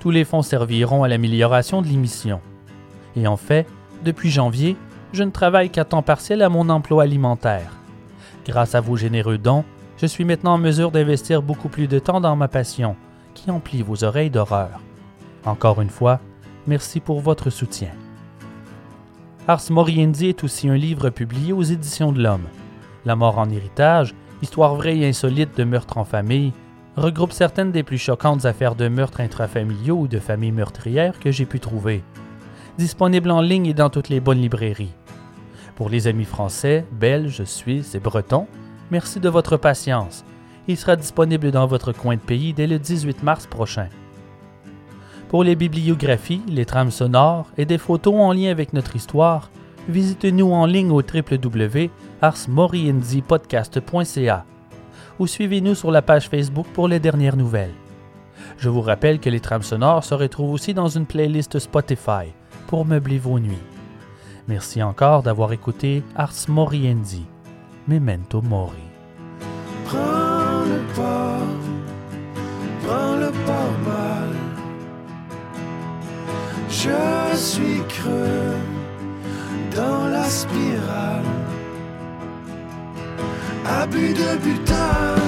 Tous les fonds serviront à l'amélioration de l'émission. Et en fait, depuis janvier, je ne travaille qu'à temps partiel à mon emploi alimentaire. Grâce à vos généreux dons, je suis maintenant en mesure d'investir beaucoup plus de temps dans ma passion, qui emplit vos oreilles d'horreur. Encore une fois, merci pour votre soutien. Ars Moriendi est aussi un livre publié aux Éditions de l'Homme. La mort en héritage, histoire vraie et insolite de meurtre en famille, regroupe certaines des plus choquantes affaires de meurtres intrafamiliaux ou de familles meurtrières que j'ai pu trouver. Disponible en ligne et dans toutes les bonnes librairies. Pour les amis français, belges, suisses et bretons, merci de votre patience. Il sera disponible dans votre coin de pays dès le 18 mars prochain. Pour les bibliographies, les trames sonores et des photos en lien avec notre histoire, visitez-nous en ligne au www.arsmorienzipodcast.ca ou suivez-nous sur la page Facebook pour les dernières nouvelles. Je vous rappelle que les trames sonores se retrouvent aussi dans une playlist Spotify pour meubler vos nuits. Merci encore d'avoir écouté Ars Moriendi, Memento Mori. Prends le pas, prends le pas mal. Je suis creux dans la spirale. Abus de butin,